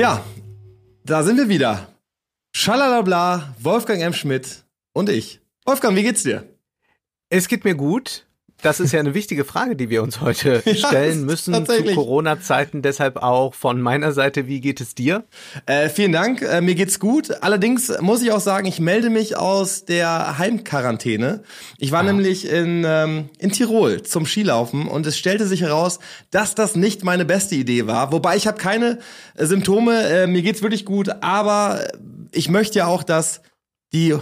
Ja, da sind wir wieder. Schalalabla, Wolfgang M. Schmidt und ich. Wolfgang, wie geht's dir? Es geht mir gut. Das ist ja eine wichtige Frage, die wir uns heute ja, stellen müssen zu Corona-Zeiten. Deshalb auch von meiner Seite, wie geht es dir? Äh, vielen Dank, äh, mir geht's gut. Allerdings muss ich auch sagen, ich melde mich aus der Heimquarantäne. Ich war ah. nämlich in, ähm, in Tirol zum Skilaufen und es stellte sich heraus, dass das nicht meine beste Idee war. Wobei ich habe keine äh, Symptome, äh, mir geht's wirklich gut, aber ich möchte ja auch, dass die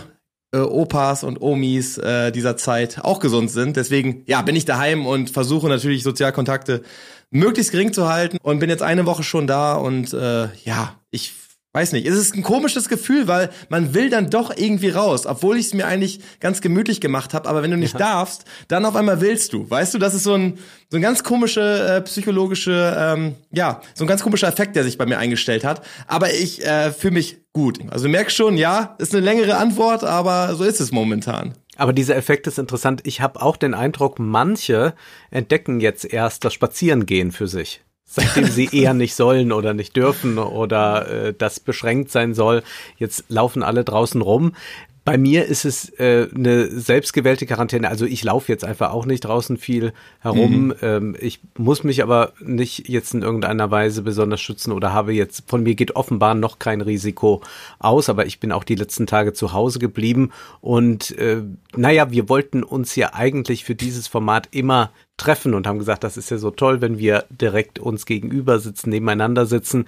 äh, Opas und Omis äh, dieser Zeit auch gesund sind. Deswegen, ja, bin ich daheim und versuche natürlich Sozialkontakte möglichst gering zu halten und bin jetzt eine Woche schon da und äh, ja, ich weiß nicht, es ist ein komisches Gefühl, weil man will dann doch irgendwie raus, obwohl ich es mir eigentlich ganz gemütlich gemacht habe, aber wenn du nicht ja. darfst, dann auf einmal willst du. Weißt du, das ist so ein so ein ganz komische äh, psychologische ähm, ja, so ein ganz komischer Effekt, der sich bei mir eingestellt hat, aber ich äh, fühle mich gut. Also du merkst schon, ja, ist eine längere Antwort, aber so ist es momentan. Aber dieser Effekt ist interessant. Ich habe auch den Eindruck, manche entdecken jetzt erst das Spazierengehen für sich seitdem sie eher nicht sollen oder nicht dürfen oder äh, das beschränkt sein soll. Jetzt laufen alle draußen rum. Bei mir ist es äh, eine selbstgewählte Quarantäne. Also ich laufe jetzt einfach auch nicht draußen viel herum. Mhm. Ähm, ich muss mich aber nicht jetzt in irgendeiner Weise besonders schützen oder habe jetzt, von mir geht offenbar noch kein Risiko aus, aber ich bin auch die letzten Tage zu Hause geblieben. Und äh, naja, wir wollten uns ja eigentlich für dieses Format immer treffen und haben gesagt, das ist ja so toll, wenn wir direkt uns gegenüber sitzen, nebeneinander sitzen.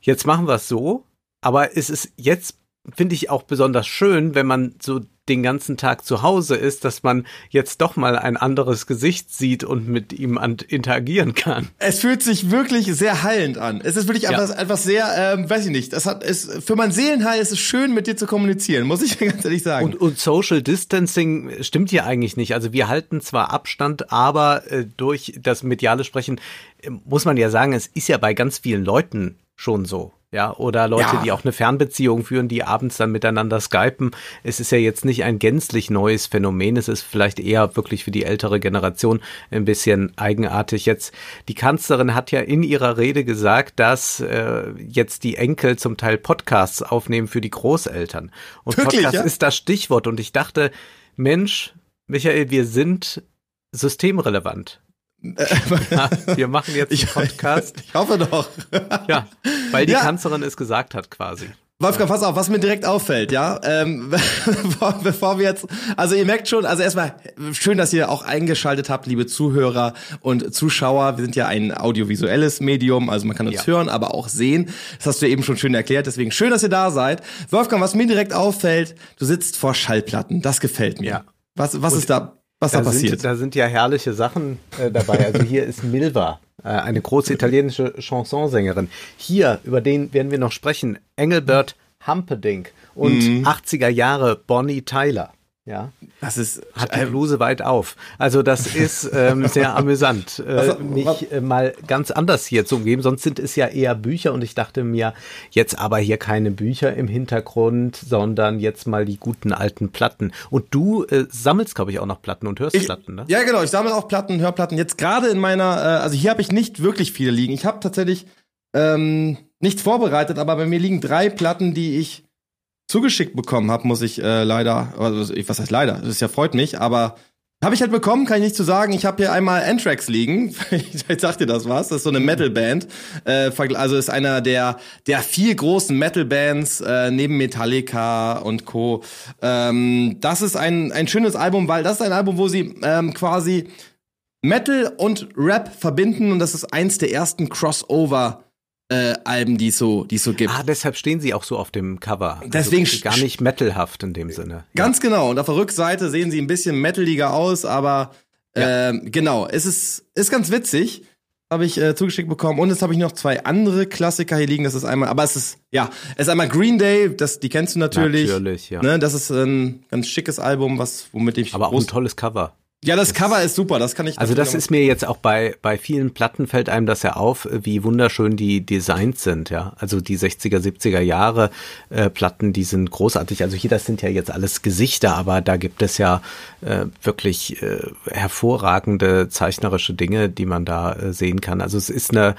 Jetzt machen wir es so, aber es ist jetzt finde ich auch besonders schön, wenn man so den ganzen Tag zu Hause ist, dass man jetzt doch mal ein anderes Gesicht sieht und mit ihm interagieren kann. Es fühlt sich wirklich sehr heilend an. Es ist wirklich ja. etwas, etwas sehr, ähm, weiß ich nicht, das hat, es, für mein Seelenheil ist es schön, mit dir zu kommunizieren, muss ich ganz ehrlich sagen. Und, und Social Distancing stimmt hier eigentlich nicht. Also wir halten zwar Abstand, aber äh, durch das mediale Sprechen äh, muss man ja sagen, es ist ja bei ganz vielen Leuten schon so ja, oder Leute, ja. die auch eine Fernbeziehung führen, die abends dann miteinander skypen. Es ist ja jetzt nicht ein gänzlich neues Phänomen. Es ist vielleicht eher wirklich für die ältere Generation ein bisschen eigenartig. Jetzt, die Kanzlerin hat ja in ihrer Rede gesagt, dass äh, jetzt die Enkel zum Teil Podcasts aufnehmen für die Großeltern. Und wirklich, Podcast ja? ist das Stichwort. Und ich dachte, Mensch, Michael, wir sind systemrelevant. Ja, wir machen jetzt einen Podcast. Ich, ich hoffe doch. ja, weil die ja. Kanzlerin es gesagt hat quasi. Wolfgang, pass auf, was mir direkt auffällt, ja, ähm, bevor, wir jetzt, also ihr merkt schon, also erstmal schön, dass ihr auch eingeschaltet habt, liebe Zuhörer und Zuschauer. Wir sind ja ein audiovisuelles Medium, also man kann uns ja. hören, aber auch sehen. Das hast du eben schon schön erklärt, deswegen schön, dass ihr da seid. Wolfgang, was mir direkt auffällt, du sitzt vor Schallplatten, das gefällt mir. Ja. Was, was ist da was da, da passiert? Sind, da sind ja herrliche Sachen äh, dabei. Also hier ist Milva, äh, eine große italienische Chansonsängerin. Hier, über den werden wir noch sprechen, Engelbert Humperdinck und mhm. 80er Jahre Bonnie Tyler. Ja, das ist hat die Bluse weit auf. Also das ist ähm, sehr amüsant, äh, mich äh, mal ganz anders hier zu umgeben. Sonst sind es ja eher Bücher und ich dachte mir jetzt aber hier keine Bücher im Hintergrund, sondern jetzt mal die guten alten Platten. Und du äh, sammelst, glaube ich, auch noch Platten und hörst ich, Platten, ne? Ja, genau. Ich sammle auch Platten, Hörplatten. Jetzt gerade in meiner, äh, also hier habe ich nicht wirklich viele liegen. Ich habe tatsächlich ähm, nichts vorbereitet, aber bei mir liegen drei Platten, die ich zugeschickt bekommen habe, muss ich äh, leider, also, was heißt leider, das ist ja freut mich, aber habe ich halt bekommen, kann ich nicht zu sagen. Ich habe hier einmal Anthrax liegen. ich sag dir das was. Das ist so eine Metalband. Äh, also ist einer der der vier großen Metalbands äh, neben Metallica und Co. Ähm, das ist ein ein schönes Album, weil das ist ein Album, wo sie ähm, quasi Metal und Rap verbinden und das ist eins der ersten Crossover äh, Alben, die es so, die so gibt. Ah, deshalb stehen sie auch so auf dem Cover. Also Deswegen also gar nicht metalhaft in dem Sinne. Ganz ja. genau. Und auf der Rückseite sehen sie ein bisschen metaliger aus, aber ja. äh, genau, es ist ist ganz witzig. Habe ich äh, zugeschickt bekommen und jetzt habe ich noch zwei andere Klassiker hier liegen. Das ist einmal, aber es ist ja, es ist einmal Green Day. Das, die kennst du natürlich. Natürlich, ja. Ne, das ist ein ganz schickes Album, was womit ich. Aber auch ein tolles Cover. Ja, das Cover ist super, das kann ich. Also das ist mir jetzt auch bei bei vielen Platten fällt einem das ja auf, wie wunderschön die Designs sind, ja. Also die 60er, 70er Jahre äh, Platten, die sind großartig. Also hier das sind ja jetzt alles Gesichter, aber da gibt es ja äh, wirklich äh, hervorragende zeichnerische Dinge, die man da äh, sehen kann. Also es ist eine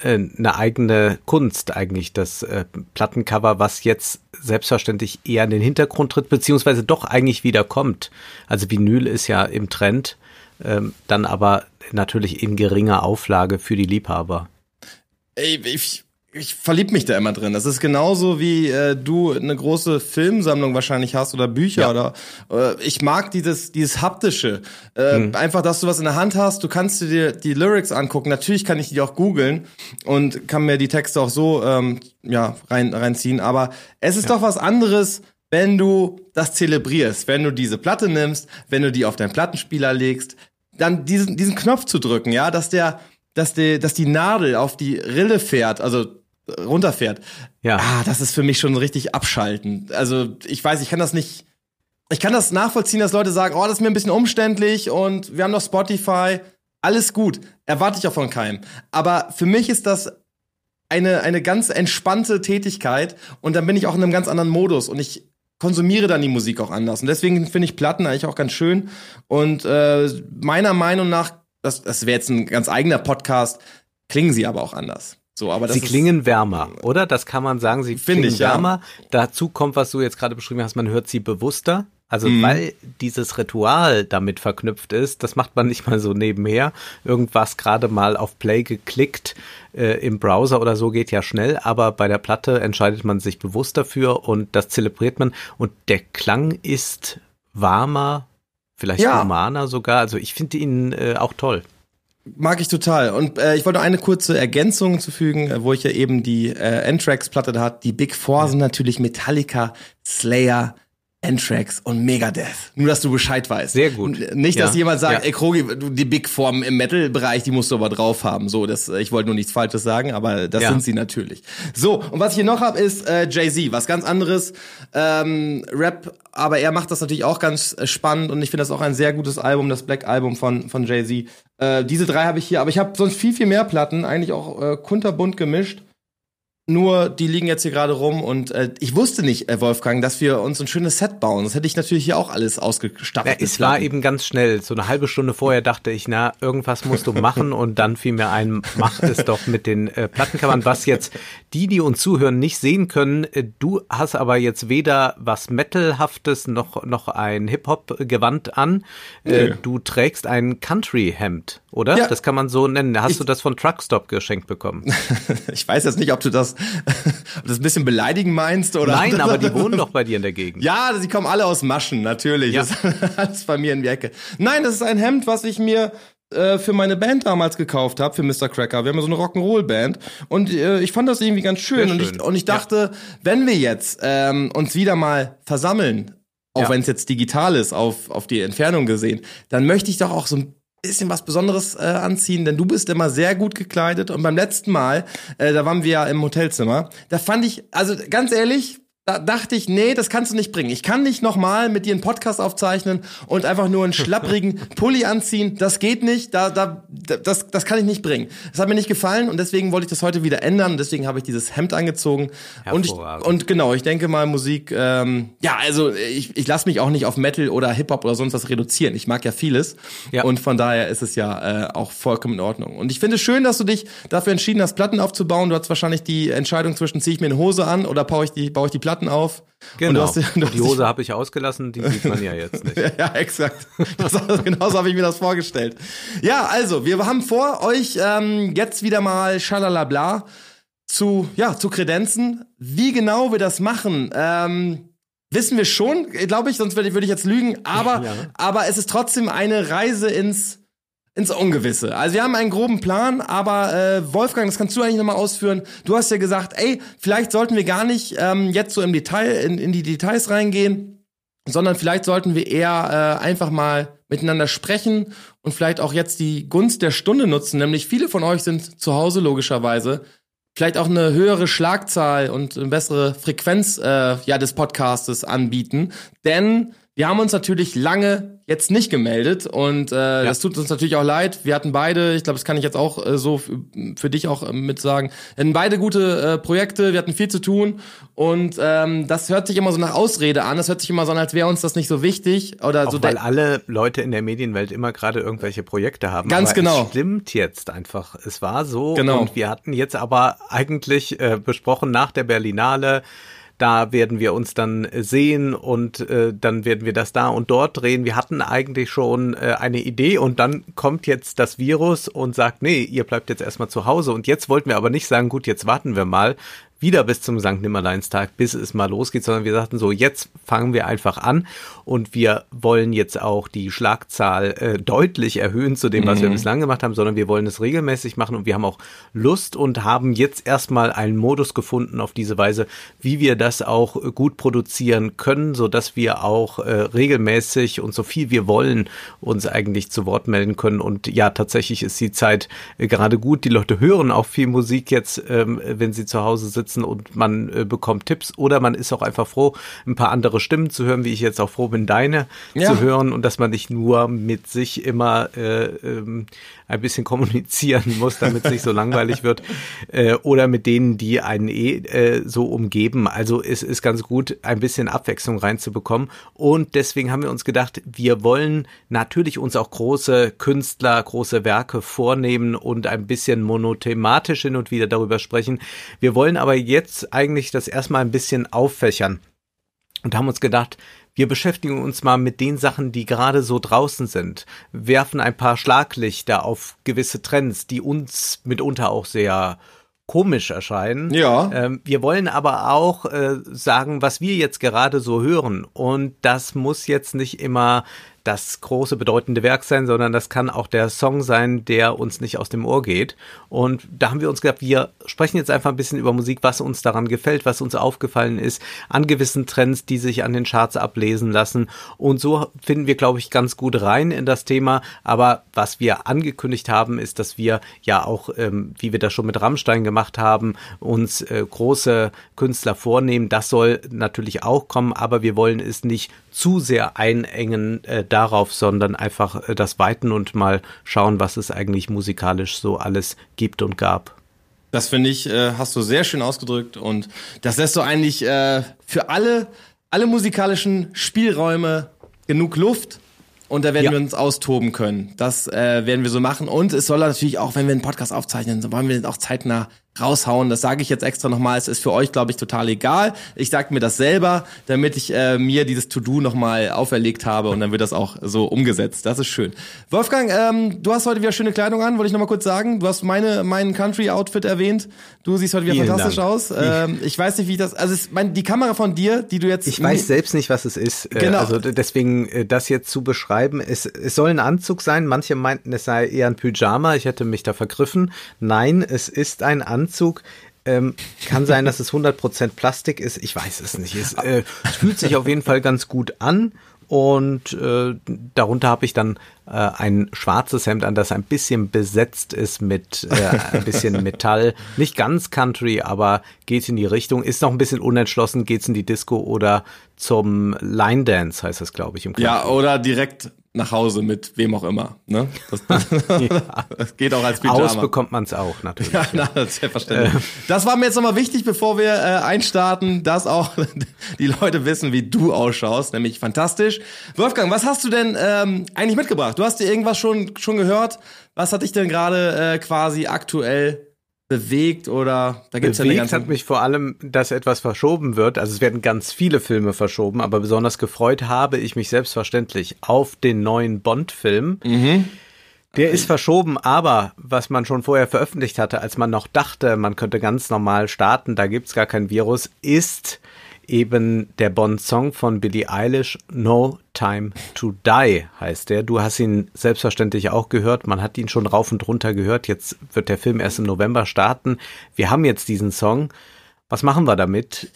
äh, eine eigene Kunst eigentlich das äh, Plattencover, was jetzt selbstverständlich eher in den Hintergrund tritt, beziehungsweise doch eigentlich wieder kommt. Also Vinyl ist ja im Trend, ähm, dann aber natürlich in geringer Auflage für die Liebhaber. Ey, ich, ich verlieb mich da immer drin. Das ist genauso wie äh, du eine große Filmsammlung wahrscheinlich hast oder Bücher ja. oder äh, ich mag dieses dieses haptische. Äh, mhm. Einfach, dass du was in der Hand hast. Du kannst dir die Lyrics angucken. Natürlich kann ich die auch googeln und kann mir die Texte auch so ähm, ja rein reinziehen. Aber es ist ja. doch was anderes, wenn du das zelebrierst, wenn du diese Platte nimmst, wenn du die auf deinen Plattenspieler legst, dann diesen, diesen Knopf zu drücken, ja, dass der, dass der, dass die Nadel auf die Rille fährt, also runterfährt. Ja. Ah, das ist für mich schon richtig abschalten. Also, ich weiß, ich kann das nicht, ich kann das nachvollziehen, dass Leute sagen, oh, das ist mir ein bisschen umständlich und wir haben noch Spotify. Alles gut. Erwarte ich auch von keinem. Aber für mich ist das eine, eine ganz entspannte Tätigkeit und dann bin ich auch in einem ganz anderen Modus und ich konsumiere dann die Musik auch anders. Und deswegen finde ich Platten eigentlich auch ganz schön. Und äh, meiner Meinung nach, das, das wäre jetzt ein ganz eigener Podcast, klingen sie aber auch anders. So, aber sie klingen wärmer, oder? Das kann man sagen. Sie klingen ich, wärmer. Ja. Dazu kommt, was du jetzt gerade beschrieben hast, man hört sie bewusster. Also mhm. weil dieses Ritual damit verknüpft ist, das macht man nicht mal so nebenher. Irgendwas gerade mal auf Play geklickt äh, im Browser oder so geht ja schnell, aber bei der Platte entscheidet man sich bewusst dafür und das zelebriert man. Und der Klang ist warmer, vielleicht ja. humaner sogar. Also ich finde ihn äh, auch toll. Mag ich total. Und äh, ich wollte noch eine kurze Ergänzung zufügen, äh, wo ich ja eben die äh, Anthrax-Platte da hatte. Die Big Four ja. sind natürlich Metallica, Slayer, Anthrax und Megadeth. Nur, dass du Bescheid weißt. Sehr gut. Nicht, dass ja. jemand sagt, ja. ey Krogi, die Big Form im Metal-Bereich, die musst du aber drauf haben. So, das, ich wollte nur nichts Falsches sagen, aber das ja. sind sie natürlich. So, und was ich hier noch habe, ist äh, Jay-Z, was ganz anderes. Ähm, Rap, aber er macht das natürlich auch ganz spannend und ich finde das auch ein sehr gutes Album, das Black Album von, von Jay-Z. Äh, diese drei habe ich hier, aber ich habe sonst viel, viel mehr Platten, eigentlich auch äh, kunterbunt gemischt. Nur, die liegen jetzt hier gerade rum und äh, ich wusste nicht, äh, Wolfgang, dass wir uns ein schönes Set bauen. Das hätte ich natürlich hier auch alles ausgestattet. Ja, es war eben ganz schnell. So eine halbe Stunde vorher dachte ich, na, irgendwas musst du machen und dann fiel mir ein, mach es doch mit den äh, Plattencovern. Was jetzt die, die uns zuhören, nicht sehen können, äh, du hast aber jetzt weder was Metalhaftes noch, noch ein Hip-Hop-Gewand an. Äh, Du trägst ein Country-Hemd, oder? Ja. Das kann man so nennen. Hast ich, du das von Truckstop geschenkt bekommen? ich weiß jetzt nicht, ob du das ob du das ein bisschen beleidigen meinst oder. Nein, aber die wohnen doch bei dir in der Gegend. Ja, sie kommen alle aus Maschen, natürlich. Ja. Das ist alles bei mir in die Ecke. Nein, das ist ein Hemd, was ich mir äh, für meine Band damals gekauft habe, für Mr. Cracker. Wir haben so eine Rock'n'Roll-Band und äh, ich fand das irgendwie ganz schön. schön. Und, ich, und ich dachte, ja. wenn wir jetzt ähm, uns wieder mal versammeln, auch ja. wenn es jetzt digital ist, auf, auf die Entfernung gesehen, dann möchte ich doch auch so ein bisschen was Besonderes äh, anziehen, denn du bist immer sehr gut gekleidet. Und beim letzten Mal, äh, da waren wir ja im Hotelzimmer, da fand ich, also ganz ehrlich, da dachte ich, nee, das kannst du nicht bringen. Ich kann nicht nochmal mit dir einen Podcast aufzeichnen und einfach nur einen schlapprigen Pulli anziehen. Das geht nicht. Da, da, das, das kann ich nicht bringen. Das hat mir nicht gefallen und deswegen wollte ich das heute wieder ändern. Deswegen habe ich dieses Hemd angezogen. Und, ich, und genau, ich denke mal Musik, ähm, ja, also ich, ich lasse mich auch nicht auf Metal oder Hip-Hop oder sonst was reduzieren. Ich mag ja vieles. Ja. Und von daher ist es ja äh, auch vollkommen in Ordnung. Und ich finde es schön, dass du dich dafür entschieden hast, Platten aufzubauen. Du hast wahrscheinlich die Entscheidung zwischen, ziehe ich mir eine Hose an oder baue ich die, baue ich die Platten Platten auf. Genau. Hast, die Hose habe ich ausgelassen, die sieht man ja jetzt nicht. ja, exakt. Das, genauso habe ich mir das vorgestellt. Ja, also, wir haben vor, euch ähm, jetzt wieder mal schalalabla zu, ja, zu kredenzen. Wie genau wir das machen, ähm, wissen wir schon, glaube ich, sonst würde würd ich jetzt lügen. Aber, ja. aber es ist trotzdem eine Reise ins ins Ungewisse. Also wir haben einen groben Plan, aber äh, Wolfgang, das kannst du eigentlich nochmal ausführen. Du hast ja gesagt, ey, vielleicht sollten wir gar nicht ähm, jetzt so im Detail, in, in die Details reingehen, sondern vielleicht sollten wir eher äh, einfach mal miteinander sprechen und vielleicht auch jetzt die Gunst der Stunde nutzen. Nämlich viele von euch sind zu Hause logischerweise. Vielleicht auch eine höhere Schlagzahl und eine bessere Frequenz äh, ja des Podcastes anbieten, denn Wir haben uns natürlich lange jetzt nicht gemeldet und äh, ja. das tut uns natürlich auch leid. Wir hatten beide, ich glaube, das kann ich jetzt auch äh, so für dich auch äh, mit sagen, wir hatten beide gute äh, Projekte, wir hatten viel zu tun und ähm, das hört sich immer so nach Ausrede an. Das hört sich immer so an, als wäre uns das nicht so wichtig oder auch so. Weil alle Leute in der Medienwelt immer gerade irgendwelche Projekte haben. Ganz aber genau. Es stimmt jetzt einfach. Es war so genau. und wir hatten jetzt aber eigentlich äh, besprochen nach der Berlinale da werden wir uns dann sehen und äh, dann werden wir das da und dort drehen. Wir hatten eigentlich schon äh, eine Idee und dann kommt jetzt das Virus und sagt, nee, ihr bleibt jetzt erstmal zu Hause. Und jetzt wollten wir aber nicht sagen, gut, jetzt warten wir mal, wieder bis zum St. Nimmerleinstag, bis es mal losgeht, sondern wir sagten so, jetzt fangen wir einfach an und wir wollen jetzt auch die Schlagzahl äh, deutlich erhöhen zu dem, was mhm. wir bislang gemacht haben, sondern wir wollen es regelmäßig machen und wir haben auch Lust und haben jetzt erstmal einen Modus gefunden auf diese Weise, wie wir das auch gut produzieren können, so dass wir auch äh, regelmäßig und so viel wir wollen uns eigentlich zu Wort melden können und ja, tatsächlich ist die Zeit äh, gerade gut. Die Leute hören auch viel Musik jetzt, ähm, wenn sie zu Hause sitzen sitzen und man äh, bekommt Tipps oder man ist auch einfach froh, ein paar andere Stimmen zu hören, wie ich jetzt auch froh bin, deine ja. zu hören und dass man nicht nur mit sich immer äh, ähm, ein bisschen kommunizieren muss, damit es nicht so langweilig wird äh, oder mit denen, die einen eh äh, so umgeben. Also es ist ganz gut, ein bisschen Abwechslung reinzubekommen und deswegen haben wir uns gedacht, wir wollen natürlich uns auch große Künstler, große Werke vornehmen und ein bisschen monothematisch hin und wieder darüber sprechen. Wir wollen aber jetzt eigentlich das erstmal ein bisschen auffächern und haben uns gedacht, wir beschäftigen uns mal mit den Sachen, die gerade so draußen sind, werfen ein paar Schlaglichter auf gewisse Trends, die uns mitunter auch sehr komisch erscheinen. Ja. Ähm, wir wollen aber auch äh, sagen, was wir jetzt gerade so hören. Und das muss jetzt nicht immer das große bedeutende Werk sein, sondern das kann auch der Song sein, der uns nicht aus dem Ohr geht. Und da haben wir uns gedacht, wir sprechen jetzt einfach ein bisschen über Musik, was uns daran gefällt, was uns aufgefallen ist, an gewissen Trends, die sich an den Charts ablesen lassen. Und so finden wir, glaube ich, ganz gut rein in das Thema. Aber was wir angekündigt haben, ist, dass wir ja auch, ähm, wie wir das schon mit Rammstein gemacht haben, uns äh, große Künstler vornehmen. Das soll natürlich auch kommen, aber wir wollen es nicht zu sehr einengen äh, darauf, sondern einfach äh, das weiten und mal schauen, was es eigentlich musikalisch so alles gibt und gab. Das finde ich, äh, hast du sehr schön ausgedrückt und das lässt so eigentlich äh, für alle, alle musikalischen Spielräume genug Luft und da werden ja. wir uns austoben können. Das äh, werden wir so machen und es soll natürlich auch, wenn wir einen Podcast aufzeichnen, so wollen wir auch zeitnah raushauen. Das sage ich jetzt extra nochmal. Es ist für euch, glaube ich, total egal. Ich sage mir das selber, damit ich äh, mir dieses To-Do nochmal auferlegt habe und dann wird das auch so umgesetzt. Das ist schön. Wolfgang, ähm, du hast heute wieder schöne Kleidung an, wollte ich nochmal kurz sagen. Du hast meine meinen Country-Outfit erwähnt. Du siehst heute wieder Vielen fantastisch Dank. aus. Ähm, ich weiß nicht, wie ich das. Also es, mein, die Kamera von dir, die du jetzt. Ich weiß selbst nicht, was es ist. Äh, genau. Also deswegen äh, das jetzt zu beschreiben. Es, es soll ein Anzug sein. Manche meinten, es sei eher ein Pyjama. Ich hätte mich da vergriffen. Nein, es ist ein Anzug Anzug. Ähm, kann sein, dass es 100% Plastik ist. Ich weiß es nicht. Es, äh, es fühlt sich auf jeden Fall ganz gut an. Und äh, darunter habe ich dann äh, ein schwarzes Hemd an, das ein bisschen besetzt ist mit äh, ein bisschen Metall. Nicht ganz Country, aber geht in die Richtung. Ist noch ein bisschen unentschlossen, geht's in die Disco oder zum Line Dance, heißt das, glaube ich, im Country. Ja, oder direkt nach Hause mit wem auch immer. Ne? Das, ja. das geht auch als Pyjama. Aus bekommt man es auch, natürlich. Ja, ja. Na, selbstverständlich. Äh. Das war mir jetzt nochmal wichtig, bevor wir äh, einstarten, dass auch die Leute wissen, wie du ausschaust, nämlich fantastisch. Wolfgang, was hast du denn ähm, eigentlich mitgebracht? Du hast dir irgendwas schon, schon gehört? Was hat dich denn gerade äh, quasi aktuell bewegt oder da gibt's bewegt ja eine ganze hat mich vor allem, dass etwas verschoben wird. Also es werden ganz viele Filme verschoben, aber besonders gefreut habe ich mich selbstverständlich auf den neuen Bond-Film. Mhm. Der ist verschoben, aber was man schon vorher veröffentlicht hatte, als man noch dachte, man könnte ganz normal starten, da gibt's gar kein Virus, ist eben der Bond-Song von Billie Eilish, No Time to Die heißt der. Du hast ihn selbstverständlich auch gehört. Man hat ihn schon rauf und runter gehört. Jetzt wird der Film erst im November starten. Wir haben jetzt diesen Song. Was machen wir damit?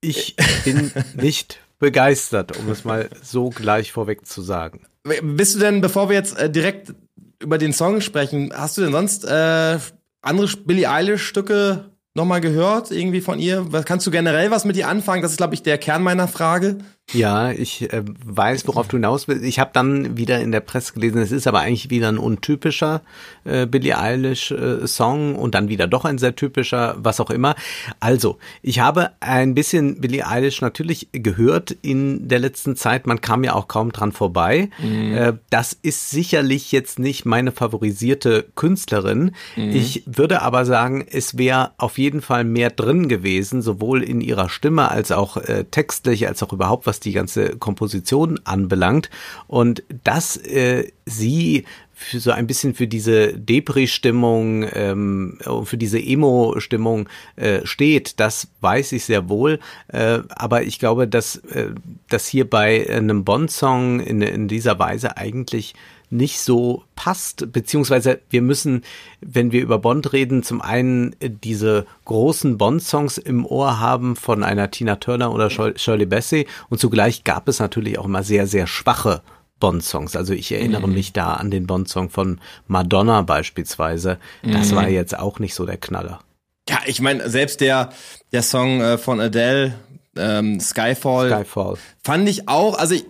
Ich bin nicht begeistert, um es mal so gleich vorweg zu sagen. Bist du denn, bevor wir jetzt äh, direkt über den Song sprechen, hast du denn sonst äh, andere Billie Eilish Stücke nochmal gehört, irgendwie von ihr? Kannst du generell was mit ihr anfangen? Das ist, glaube ich, der Kern meiner Frage. Ja, ich äh, weiß, worauf du hinaus willst. Ich habe dann wieder in der Presse gelesen, es ist aber eigentlich wieder ein untypischer äh, Billie Eilish äh, Song und dann wieder doch ein sehr typischer, was auch immer. Also, ich habe ein bisschen Billie Eilish natürlich gehört in der letzten Zeit. Man kam ja auch kaum dran vorbei. Mhm. Äh, das ist sicherlich jetzt nicht meine favorisierte Künstlerin. Mhm. Ich würde aber sagen, es wäre auf jeden Fall mehr drin gewesen, sowohl in ihrer Stimme als auch äh, textlich, als auch überhaupt was die ganze Komposition anbelangt. Und dass äh, sie für so ein bisschen für diese Depri-Stimmung, ähm, für diese Emo-Stimmung äh, steht, das weiß ich sehr wohl. Äh, aber ich glaube, dass, äh, dass hier bei einem Bond-Song in, in dieser Weise eigentlich nicht so passt, beziehungsweise wir müssen, wenn wir über Bond reden, zum einen diese großen Bond-Songs im Ohr haben von einer Tina Turner oder Shirley Bassey und zugleich gab es natürlich auch immer sehr, sehr schwache Bond-Songs. Also ich erinnere mhm. mich da an den Bond-Song von Madonna beispielsweise. Das mhm. war jetzt auch nicht so der Knaller. Ja, ich meine, selbst der, der Song äh, von Adele, ähm, Skyfall, Skyfall, fand ich auch, also ich,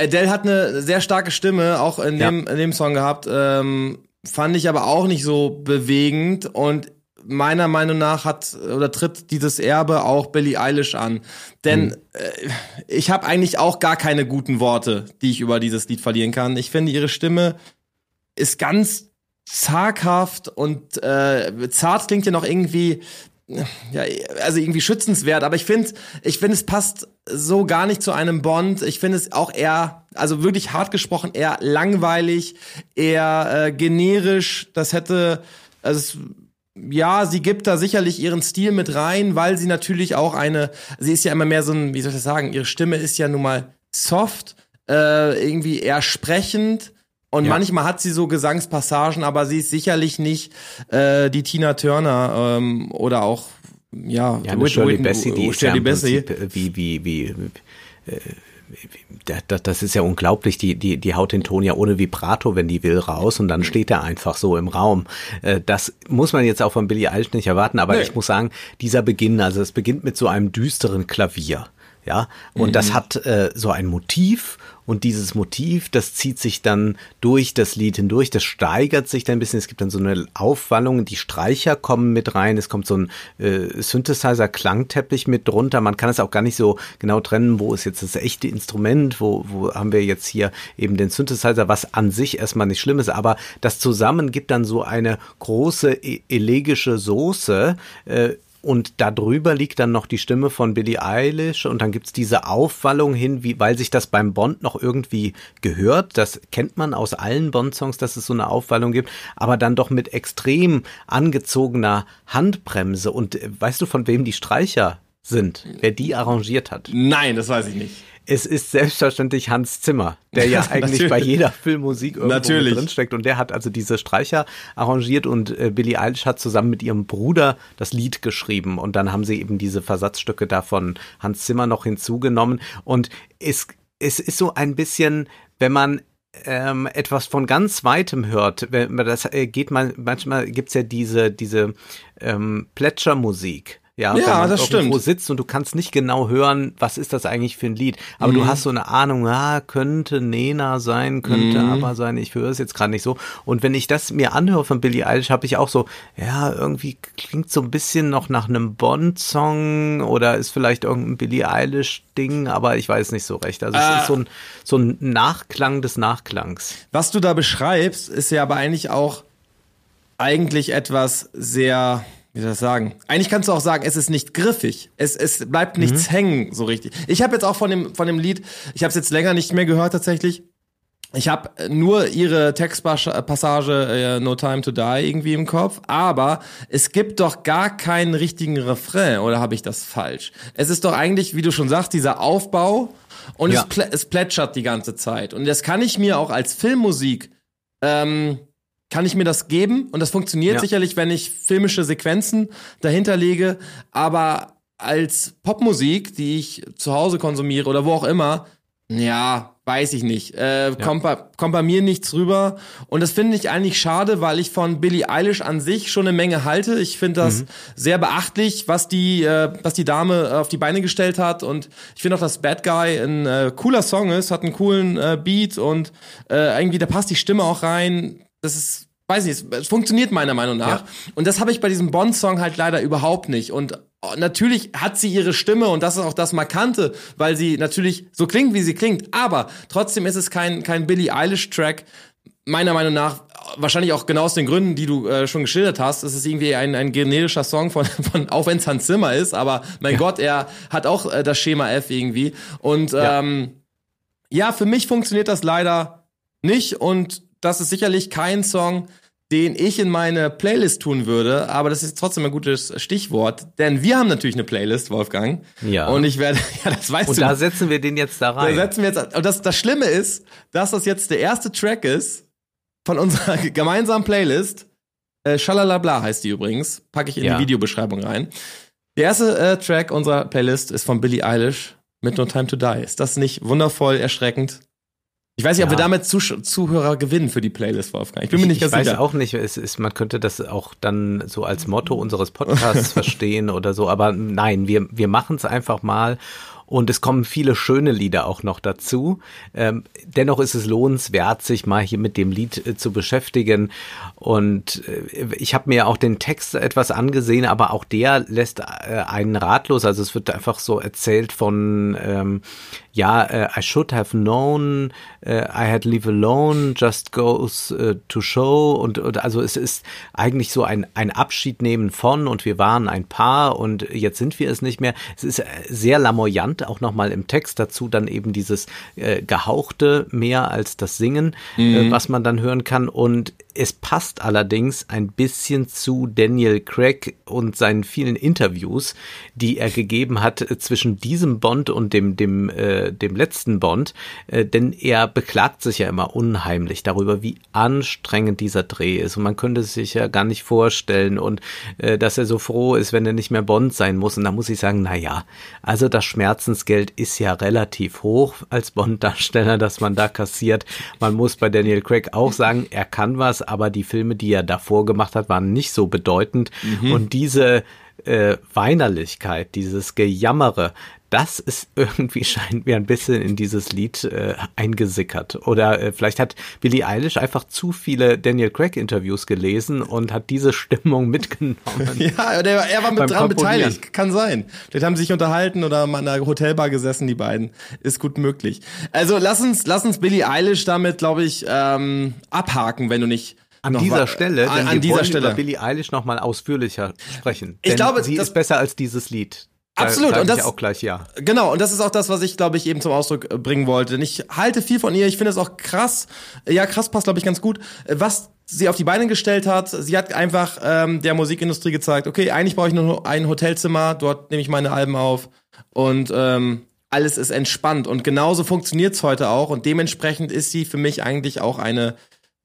Adele hat eine sehr starke Stimme, auch in dem, ja. in dem Song gehabt. Ähm, fand ich aber auch nicht so bewegend und meiner Meinung nach hat oder tritt dieses Erbe auch Billie Eilish an. Denn hm. äh, ich habe eigentlich auch gar keine guten Worte, die ich über dieses Lied verlieren kann. Ich finde, ihre Stimme ist ganz zaghaft und äh, zart klingt ja noch irgendwie ja, also irgendwie schützenswert, aber ich finde, ich finde, es passt so gar nicht zu einem Bond. Ich finde es auch eher, also wirklich hart gesprochen, eher langweilig, eher äh, generisch. Das hätte, also es, ja, sie gibt da sicherlich ihren Stil mit rein, weil sie natürlich auch eine, sie ist ja immer mehr so ein, wie soll ich das sagen, ihre Stimme ist ja nun mal soft, äh, irgendwie eher sprechend und ja. manchmal hat sie so Gesangspassagen, aber sie ist sicherlich nicht äh, die Tina Turner ähm, oder auch ja, ja Whit Shirley Bassey, die ist ja im Prinzip äh, wie wie wie äh, das, das ist ja unglaublich, die, die, die haut den Ton ja ohne Vibrato, wenn die will, raus und dann steht er einfach so im Raum. Äh, das muss man jetzt auch von Billy Eilish nicht erwarten, aber nee. ich muss sagen, dieser Beginn, also es beginnt mit so einem düsteren Klavier. Ja, und mhm. das hat äh, so ein Motiv und dieses Motiv, das zieht sich dann durch das Lied hindurch, das steigert sich dann ein bisschen. Es gibt dann so eine Aufwallung, die Streicher kommen mit rein, es kommt so ein äh, Synthesizer-Klangteppich mit drunter. Man kann es auch gar nicht so genau trennen, wo ist jetzt das echte Instrument, wo, wo haben wir jetzt hier eben den Synthesizer, was an sich erstmal nicht schlimm ist, aber das zusammen gibt dann so eine große e elegische Soße. Äh, und darüber liegt dann noch die Stimme von Billie Eilish und dann gibt's diese Aufwallung hin, wie, weil sich das beim Bond noch irgendwie gehört. Das kennt man aus allen Bond-Songs, dass es so eine Aufwallung gibt, aber dann doch mit extrem angezogener Handbremse. Und äh, weißt du, von wem die Streicher sind? Wer die arrangiert hat? Nein, das weiß ich nicht. Es ist selbstverständlich Hans Zimmer, der ja eigentlich bei jeder Filmmusik irgendwo Natürlich. drinsteckt. Und der hat also diese Streicher arrangiert und äh, Billie Eilish hat zusammen mit ihrem Bruder das Lied geschrieben. Und dann haben sie eben diese Versatzstücke davon Hans Zimmer noch hinzugenommen. Und es, es ist so ein bisschen, wenn man ähm, etwas von ganz weitem hört, wenn man das äh, geht man manchmal gibt's ja diese diese ähm, Plätschermusik ja, ja das irgendwo stimmt. sitzt und du kannst nicht genau hören, was ist das eigentlich für ein Lied. Aber mhm. du hast so eine Ahnung, ah, könnte Nena sein, könnte mhm. aber sein, ich höre es jetzt gerade nicht so. Und wenn ich das mir anhöre von Billie Eilish, habe ich auch so, ja, irgendwie klingt so ein bisschen noch nach einem Bond-Song oder ist vielleicht irgendein Billie Eilish-Ding, aber ich weiß nicht so recht. Also äh. es ist so ein, so ein Nachklang des Nachklangs. Was du da beschreibst, ist ja aber eigentlich auch eigentlich etwas sehr wie soll ich das sagen? Eigentlich kannst du auch sagen, es ist nicht griffig. Es, es bleibt nichts mhm. hängen, so richtig. Ich habe jetzt auch von dem, von dem Lied, ich habe es jetzt länger nicht mehr gehört tatsächlich. Ich habe nur ihre Textpassage äh, No Time to Die irgendwie im Kopf, aber es gibt doch gar keinen richtigen Refrain, oder habe ich das falsch? Es ist doch eigentlich, wie du schon sagst, dieser Aufbau und ja. es, plä es plätschert die ganze Zeit. Und das kann ich mir auch als Filmmusik ähm, kann ich mir das geben und das funktioniert ja. sicherlich, wenn ich filmische Sequenzen dahinter lege, aber als Popmusik, die ich zu Hause konsumiere oder wo auch immer, Ja, weiß ich nicht. Äh, ja. kommt, bei, kommt bei mir nichts rüber. Und das finde ich eigentlich schade, weil ich von Billie Eilish an sich schon eine Menge halte. Ich finde das mhm. sehr beachtlich, was die, äh, was die Dame auf die Beine gestellt hat. Und ich finde auch, dass Bad Guy ein äh, cooler Song ist, hat einen coolen äh, Beat und äh, irgendwie, da passt die Stimme auch rein. Das ist weiß nicht, es funktioniert meiner Meinung nach. Ja. Und das habe ich bei diesem Bond-Song halt leider überhaupt nicht. Und natürlich hat sie ihre Stimme und das ist auch das Markante, weil sie natürlich so klingt, wie sie klingt. Aber trotzdem ist es kein, kein Billie Eilish-Track. Meiner Meinung nach, wahrscheinlich auch genau aus den Gründen, die du äh, schon geschildert hast, es ist irgendwie ein, ein generischer Song von, von auch wenn es Hans Zimmer ist, aber mein ja. Gott, er hat auch äh, das Schema F irgendwie. Und ähm, ja. ja, für mich funktioniert das leider nicht und das ist sicherlich kein Song, den ich in meine Playlist tun würde, aber das ist trotzdem ein gutes Stichwort, denn wir haben natürlich eine Playlist, Wolfgang. Ja. Und ich werde, ja, das weißt und du. Und da setzen wir den jetzt da rein. Da setzen wir jetzt, und das, das Schlimme ist, dass das jetzt der erste Track ist von unserer gemeinsamen Playlist. Äh, Schalalabla heißt die übrigens. Packe ich in ja. die Videobeschreibung rein. Der erste äh, Track unserer Playlist ist von Billie Eilish mit No Time to Die. Ist das nicht wundervoll erschreckend? Ich weiß nicht, ja. ob wir damit Zuh Zuhörer gewinnen für die Playlist, Wolfgang. Ich bin mir nicht ganz sicher. Ich weiß auch nicht, es ist, man könnte das auch dann so als Motto unseres Podcasts verstehen oder so, aber nein, wir, wir machen es einfach mal und es kommen viele schöne Lieder auch noch dazu. Ähm, dennoch ist es lohnenswert, sich mal hier mit dem Lied äh, zu beschäftigen. Und äh, ich habe mir auch den Text etwas angesehen, aber auch der lässt äh, einen ratlos. Also es wird einfach so erzählt von ähm, ja, äh, I should have known, äh, I had leave alone, just goes äh, to show und, und also es ist eigentlich so ein, ein Abschied nehmen von und wir waren ein Paar und jetzt sind wir es nicht mehr. Es ist äh, sehr lamoyant, auch nochmal im Text dazu dann eben dieses äh, Gehauchte mehr als das Singen, äh, mhm. äh, was man dann hören kann und es passt allerdings ein bisschen zu Daniel Craig und seinen vielen Interviews, die er gegeben hat äh, zwischen diesem Bond und dem, dem, äh, dem letzten Bond, äh, denn er beklagt sich ja immer unheimlich darüber, wie anstrengend dieser Dreh ist und man könnte es sich ja gar nicht vorstellen und äh, dass er so froh ist, wenn er nicht mehr Bond sein muss und da muss ich sagen, na ja, also das Schmerzensgeld ist ja relativ hoch als Bond-Darsteller, dass man da kassiert. Man muss bei Daniel Craig auch sagen, er kann was, aber die Filme, die er davor gemacht hat, waren nicht so bedeutend. Mhm. Und diese äh, Weinerlichkeit, dieses Gejammere, das ist irgendwie scheint mir ein bisschen in dieses Lied äh, eingesickert. Oder äh, vielleicht hat Billie Eilish einfach zu viele Daniel Craig Interviews gelesen und hat diese Stimmung mitgenommen. ja, der, er war mit dran beteiligt. Kann sein. Vielleicht haben sie sich unterhalten oder mal in einer Hotelbar gesessen, die beiden. Ist gut möglich. Also lass uns, lass uns Billie Eilish damit, glaube ich, ähm, abhaken, wenn du nicht an dieser Stelle, an, an dieser Stelle über Billie Eilish noch mal ausführlicher sprechen. Ich glaube, sie ist besser als dieses Lied. Absolut. Und das auch gleich ja. Genau. Und das ist auch das, was ich glaube ich eben zum Ausdruck äh, bringen wollte. Denn ich halte viel von ihr. Ich finde es auch krass. Ja, krass passt glaube ich ganz gut. Äh, was sie auf die Beine gestellt hat. Sie hat einfach ähm, der Musikindustrie gezeigt, okay, eigentlich brauche ich nur ein Hotelzimmer. Dort nehme ich meine Alben auf und ähm, alles ist entspannt. Und genauso funktioniert's heute auch. Und dementsprechend ist sie für mich eigentlich auch eine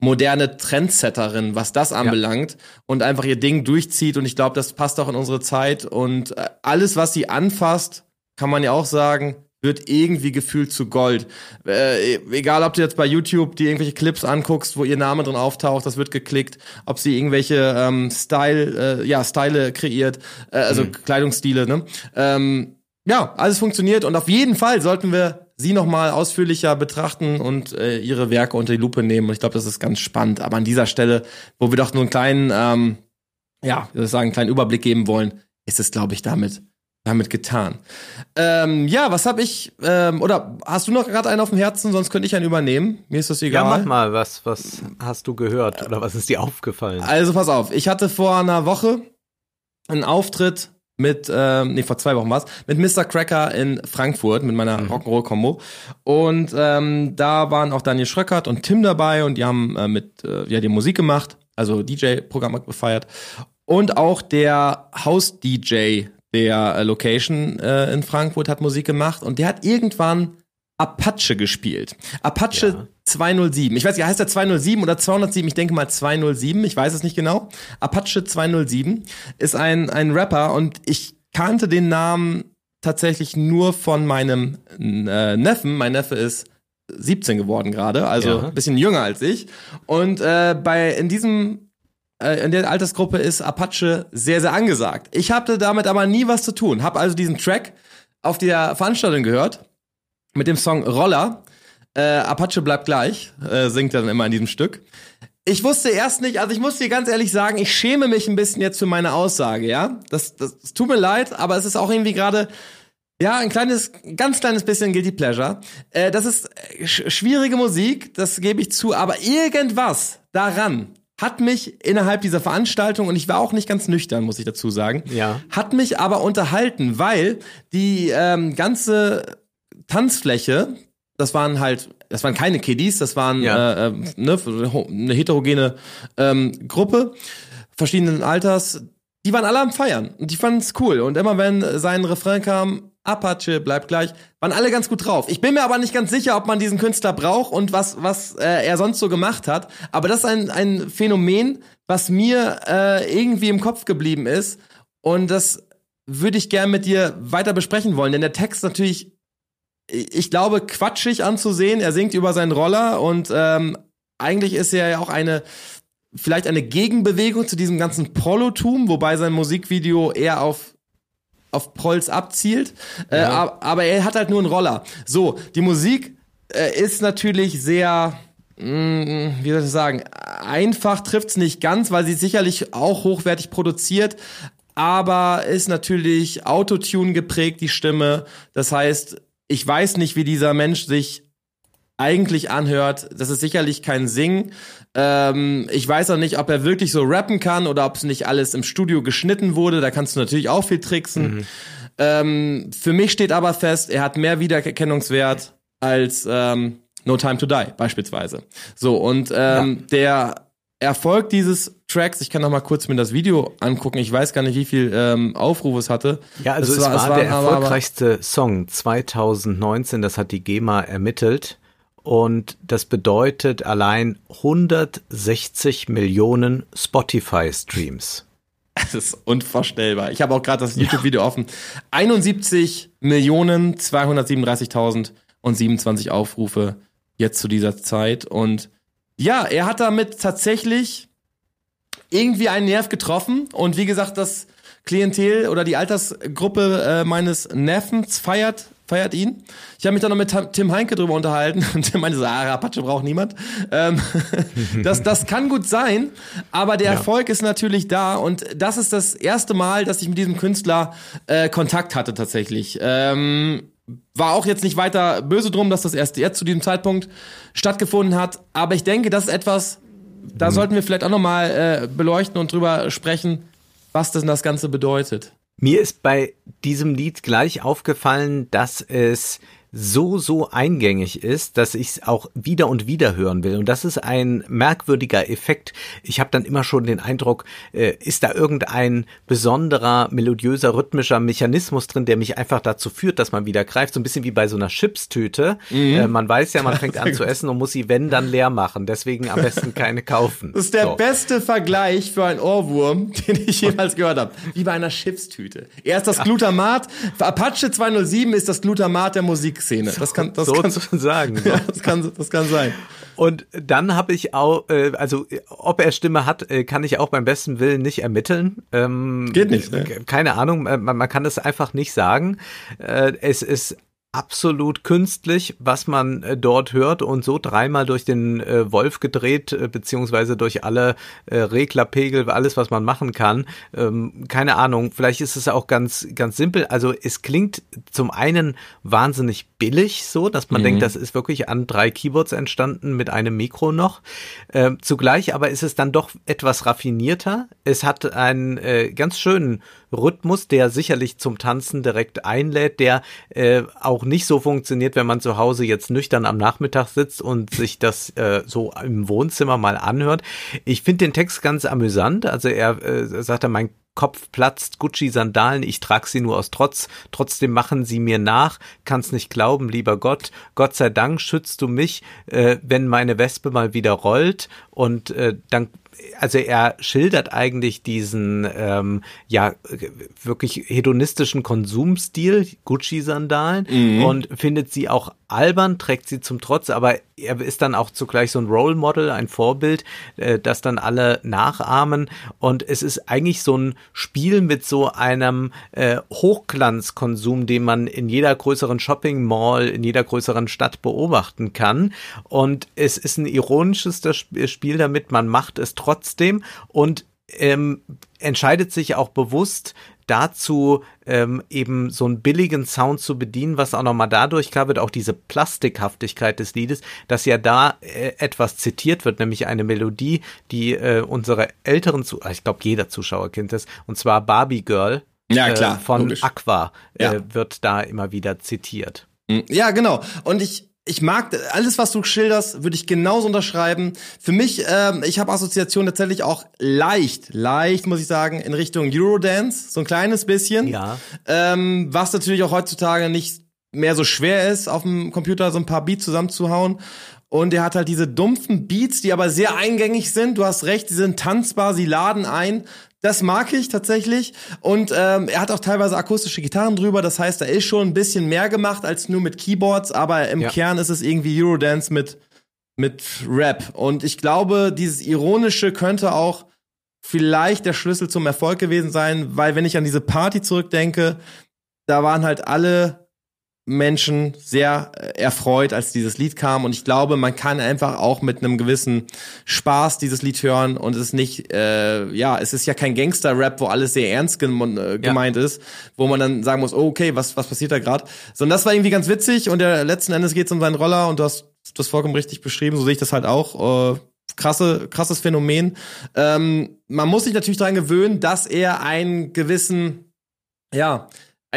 moderne Trendsetterin, was das anbelangt ja. und einfach ihr Ding durchzieht und ich glaube, das passt auch in unsere Zeit und äh, alles, was sie anfasst, kann man ja auch sagen, wird irgendwie gefühlt zu Gold. Äh, egal, ob du jetzt bei YouTube die irgendwelche Clips anguckst, wo ihr Name drin auftaucht, das wird geklickt, ob sie irgendwelche ähm, Style, äh, ja, Style kreiert, äh, also mhm. Kleidungsstile, ne? Ähm, ja, alles funktioniert und auf jeden Fall sollten wir sie nochmal ausführlicher betrachten und äh, ihre Werke unter die Lupe nehmen. Und ich glaube, das ist ganz spannend. Aber an dieser Stelle, wo wir doch nur einen kleinen, ähm, ja, wie soll ich sagen, einen kleinen Überblick geben wollen, ist es, glaube ich, damit damit getan. Ähm, ja, was habe ich, ähm, oder hast du noch gerade einen auf dem Herzen, sonst könnte ich einen übernehmen. Mir ist das egal. Ja, mach mal, was, was hast du gehört oder was ist dir aufgefallen? Also pass auf, ich hatte vor einer Woche einen Auftritt mit, ähm, nee, vor zwei Wochen war's, mit Mr. Cracker in Frankfurt, mit meiner mhm. Rock'n'Roll-Kombo. Und ähm, da waren auch Daniel Schröckert und Tim dabei und die haben äh, mit, äh, ja, die Musik gemacht, also DJ-Programm gefeiert. Und auch der House-DJ der äh, Location äh, in Frankfurt hat Musik gemacht und der hat irgendwann Apache gespielt. Apache ja. 207. Ich weiß nicht, heißt der 207 oder 207? Ich denke mal 207. Ich weiß es nicht genau. Apache 207 ist ein, ein Rapper und ich kannte den Namen tatsächlich nur von meinem äh, Neffen. Mein Neffe ist 17 geworden gerade, also Ja. ein bisschen jünger als ich. Und äh, bei in diesem äh, in der Altersgruppe ist Apache sehr sehr angesagt. Ich hatte damit aber nie was zu tun. Hab also diesen Track auf der Veranstaltung gehört mit dem Song Roller. Äh, Apache bleibt gleich, äh, singt er dann immer in diesem Stück. Ich wusste erst nicht, also ich muss dir ganz ehrlich sagen, ich schäme mich ein bisschen jetzt für meine Aussage, ja. Das, das, das tut mir leid, aber es ist auch irgendwie gerade, ja, ein kleines, ganz kleines bisschen Guilty Pleasure. Äh, das ist äh, sch schwierige Musik, das gebe ich zu, aber irgendwas daran hat mich innerhalb dieser Veranstaltung, und ich war auch nicht ganz nüchtern, muss ich dazu sagen, Ja. hat mich aber unterhalten, weil die ähm, ganze Tanzfläche, das waren halt, das waren keine Kiddies, das waren Ja. äh, äh, ne, eine heterogene ähm, Gruppe verschiedenen Alters, die waren alle am Feiern und die fanden es cool. Und immer wenn sein Refrain kam, Apache bleibt gleich, waren alle ganz gut drauf. Ich bin mir aber nicht ganz sicher, ob man diesen Künstler braucht und was, was äh, er sonst so gemacht hat. Aber das ist ein, ein Phänomen, was mir äh, irgendwie im Kopf geblieben ist. Und das würde ich gern mit dir weiter besprechen wollen. Denn der Text natürlich, ich glaube, quatschig anzusehen. Er singt über seinen Roller und ähm, eigentlich ist er ja auch eine vielleicht eine Gegenbewegung zu diesem ganzen Prolotum, wobei sein Musikvideo eher auf auf Prolls abzielt, äh, Ja. aber er hat halt nur einen Roller. So, die Musik äh, ist natürlich sehr, mh, wie soll ich sagen, einfach trifft's nicht ganz, weil sie sicherlich auch hochwertig produziert, aber ist natürlich Autotune geprägt, die Stimme. Das heißt, ich weiß nicht, wie dieser Mensch sich eigentlich anhört. Das ist sicherlich kein Singen. Ähm, ich weiß auch nicht, ob er wirklich so rappen kann oder ob es nicht alles im Studio geschnitten wurde. Da kannst du natürlich auch viel tricksen. Ähm, für mich steht aber fest, er hat mehr Wiedererkennungswert als ähm, No Time to Die beispielsweise. So und ähm, der Erfolg dieses Tracks, ich kann noch mal kurz mir das Video angucken. Ich weiß gar nicht, wie viel ähm, Aufrufe es hatte. Ja, also Es es war, war- der aber- aber- erfolgreichste Song 2019, das hat die GEMA ermittelt. Und das bedeutet allein 160 Millionen Spotify-Streams. Das ist unvorstellbar. Ich habe auch gerade das YouTube-Video offen. 71 Millionen 237.027 Aufrufe jetzt zu dieser Zeit. Und ja, er hat damit tatsächlich irgendwie einen Nerv getroffen. Und wie gesagt, das Klientel oder die Altersgruppe äh, meines Neffens feiert feiert ihn. Ich habe mich dann noch mit Tim Heinke drüber unterhalten und Tim meinte so, ah, Apache braucht niemand. Ähm, das, das kann gut sein, aber der Ja. Erfolg ist natürlich da und das ist das erste Mal, dass ich mit diesem Künstler äh, Kontakt hatte tatsächlich. Ähm, war auch jetzt nicht weiter böse drum, dass das erst jetzt zu diesem Zeitpunkt stattgefunden hat, aber ich denke, das ist etwas, da sollten wir vielleicht auch nochmal äh, beleuchten und drüber sprechen, was denn das Ganze bedeutet. Mir ist bei diesem Lied gleich aufgefallen, dass es so, so eingängig ist, dass ich es auch wieder und wieder hören will. Und das ist ein merkwürdiger Effekt. Ich habe dann immer schon den Eindruck, äh, ist da irgendein besonderer, melodiöser, rhythmischer Mechanismus drin, der mich einfach dazu führt, dass man wieder greift. So ein bisschen wie bei so einer Chipstüte. Äh, man weiß ja, man fängt an zu essen und muss sie, wenn, dann leer machen. Deswegen am besten keine kaufen. Das ist der So. beste Vergleich für einen Ohrwurm, den ich jemals gehört habe. Wie bei einer Chipstüte. Er ist das Glutamat. Für Apache 207 ist das Glutamat der Musikszene. Das kann, das kann, sozusagen. ja, das kann, das kann sein. Und dann habe ich auch, äh, also ob er Stimme hat, äh, kann ich auch beim besten Willen nicht ermitteln. Ähm, Geht nicht, ne? Keine Ahnung, äh, man, man kann es einfach nicht sagen. Äh, es ist absolut künstlich, was man äh, dort hört und so dreimal durch den äh, Wolf gedreht, äh, beziehungsweise durch alle äh, Reglerpegel, alles, was man machen kann. Ähm, keine Ahnung, vielleicht ist es auch ganz, ganz simpel. Also es klingt zum einen wahnsinnig billig, so, dass man denkt, das ist wirklich an drei Keyboards entstanden mit einem Mikro noch. Ähm, zugleich aber ist es dann doch etwas raffinierter. Es hat einen äh, ganz schönen Rhythmus, der sicherlich zum Tanzen direkt einlädt, der äh, auch nicht so funktioniert, wenn man zu Hause jetzt nüchtern am Nachmittag sitzt und sich das äh, so im Wohnzimmer mal anhört. Ich finde den Text ganz amüsant. Also er äh, sagt er, mein Kopf platzt, Gucci-Sandalen, ich trag sie nur aus Trotz, trotzdem machen sie mir nach, kann's nicht glauben, lieber Gott, Gott sei Dank schützt du mich, äh, wenn meine Wespe mal wieder rollt und äh, dann also er schildert eigentlich diesen ähm, ja wirklich hedonistischen Konsumstil, Gucci-Sandalen mhm. und findet sie auch albern, trägt sie zum Trotz, aber er ist dann auch zugleich so ein Role Model, ein Vorbild, äh, das dann alle nachahmen. Und es ist eigentlich so ein Spiel mit so einem äh, Hochglanzkonsum, den man in jeder größeren Shopping Mall, in jeder größeren Stadt beobachten kann. Und es ist ein ironisches Spiel damit, man macht es trotzdem und ähm, entscheidet sich auch bewusst dazu, ähm, eben so einen billigen Sound zu bedienen, was auch nochmal dadurch klar wird, auch diese Plastikhaftigkeit des Liedes, dass ja da äh, etwas zitiert wird, nämlich eine Melodie, die äh, unsere älteren, zu ich glaube jeder Zuschauer kennt das, und zwar Barbie Girl ja, klar, äh, von logisch. Aqua äh, ja. wird da immer wieder zitiert. Hm, ja, genau. Und ich ich mag alles, was du schilderst, würde ich genauso unterschreiben. Für mich, ähm, ich habe Assoziationen tatsächlich auch leicht, leicht muss ich sagen, in Richtung Eurodance, so ein kleines bisschen. Ja. Ähm, was natürlich auch heutzutage nicht mehr so schwer ist, auf dem Computer so ein paar Beats zusammenzuhauen. Und er hat halt diese dumpfen Beats, die aber sehr eingängig sind. Du hast recht, die sind tanzbar, sie laden ein. Das mag ich tatsächlich. Und ähm, er hat auch teilweise akustische Gitarren drüber. Das heißt, da ist schon ein bisschen mehr gemacht als nur mit Keyboards. Aber im ja. Kern ist es irgendwie Eurodance mit, mit Rap. Und ich glaube, dieses Ironische könnte auch vielleicht der Schlüssel zum Erfolg gewesen sein. Weil wenn ich an diese Party zurückdenke, da waren halt alle Menschen sehr äh, erfreut, als dieses Lied kam. Und ich glaube, man kann einfach auch mit einem gewissen Spaß dieses Lied hören und es ist nicht, äh, ja, es ist ja kein Gangster-Rap, wo alles sehr ernst äh, gemeint ja. ist, wo man dann sagen muss, oh, okay, was, was passiert da gerade? Sondern das war irgendwie ganz witzig und der letzten Endes geht es um seinen Roller und du hast das vollkommen richtig beschrieben, so sehe ich das halt auch. Äh, krasse, krasses Phänomen. Ähm, man muss sich natürlich daran gewöhnen, dass er einen gewissen, ja,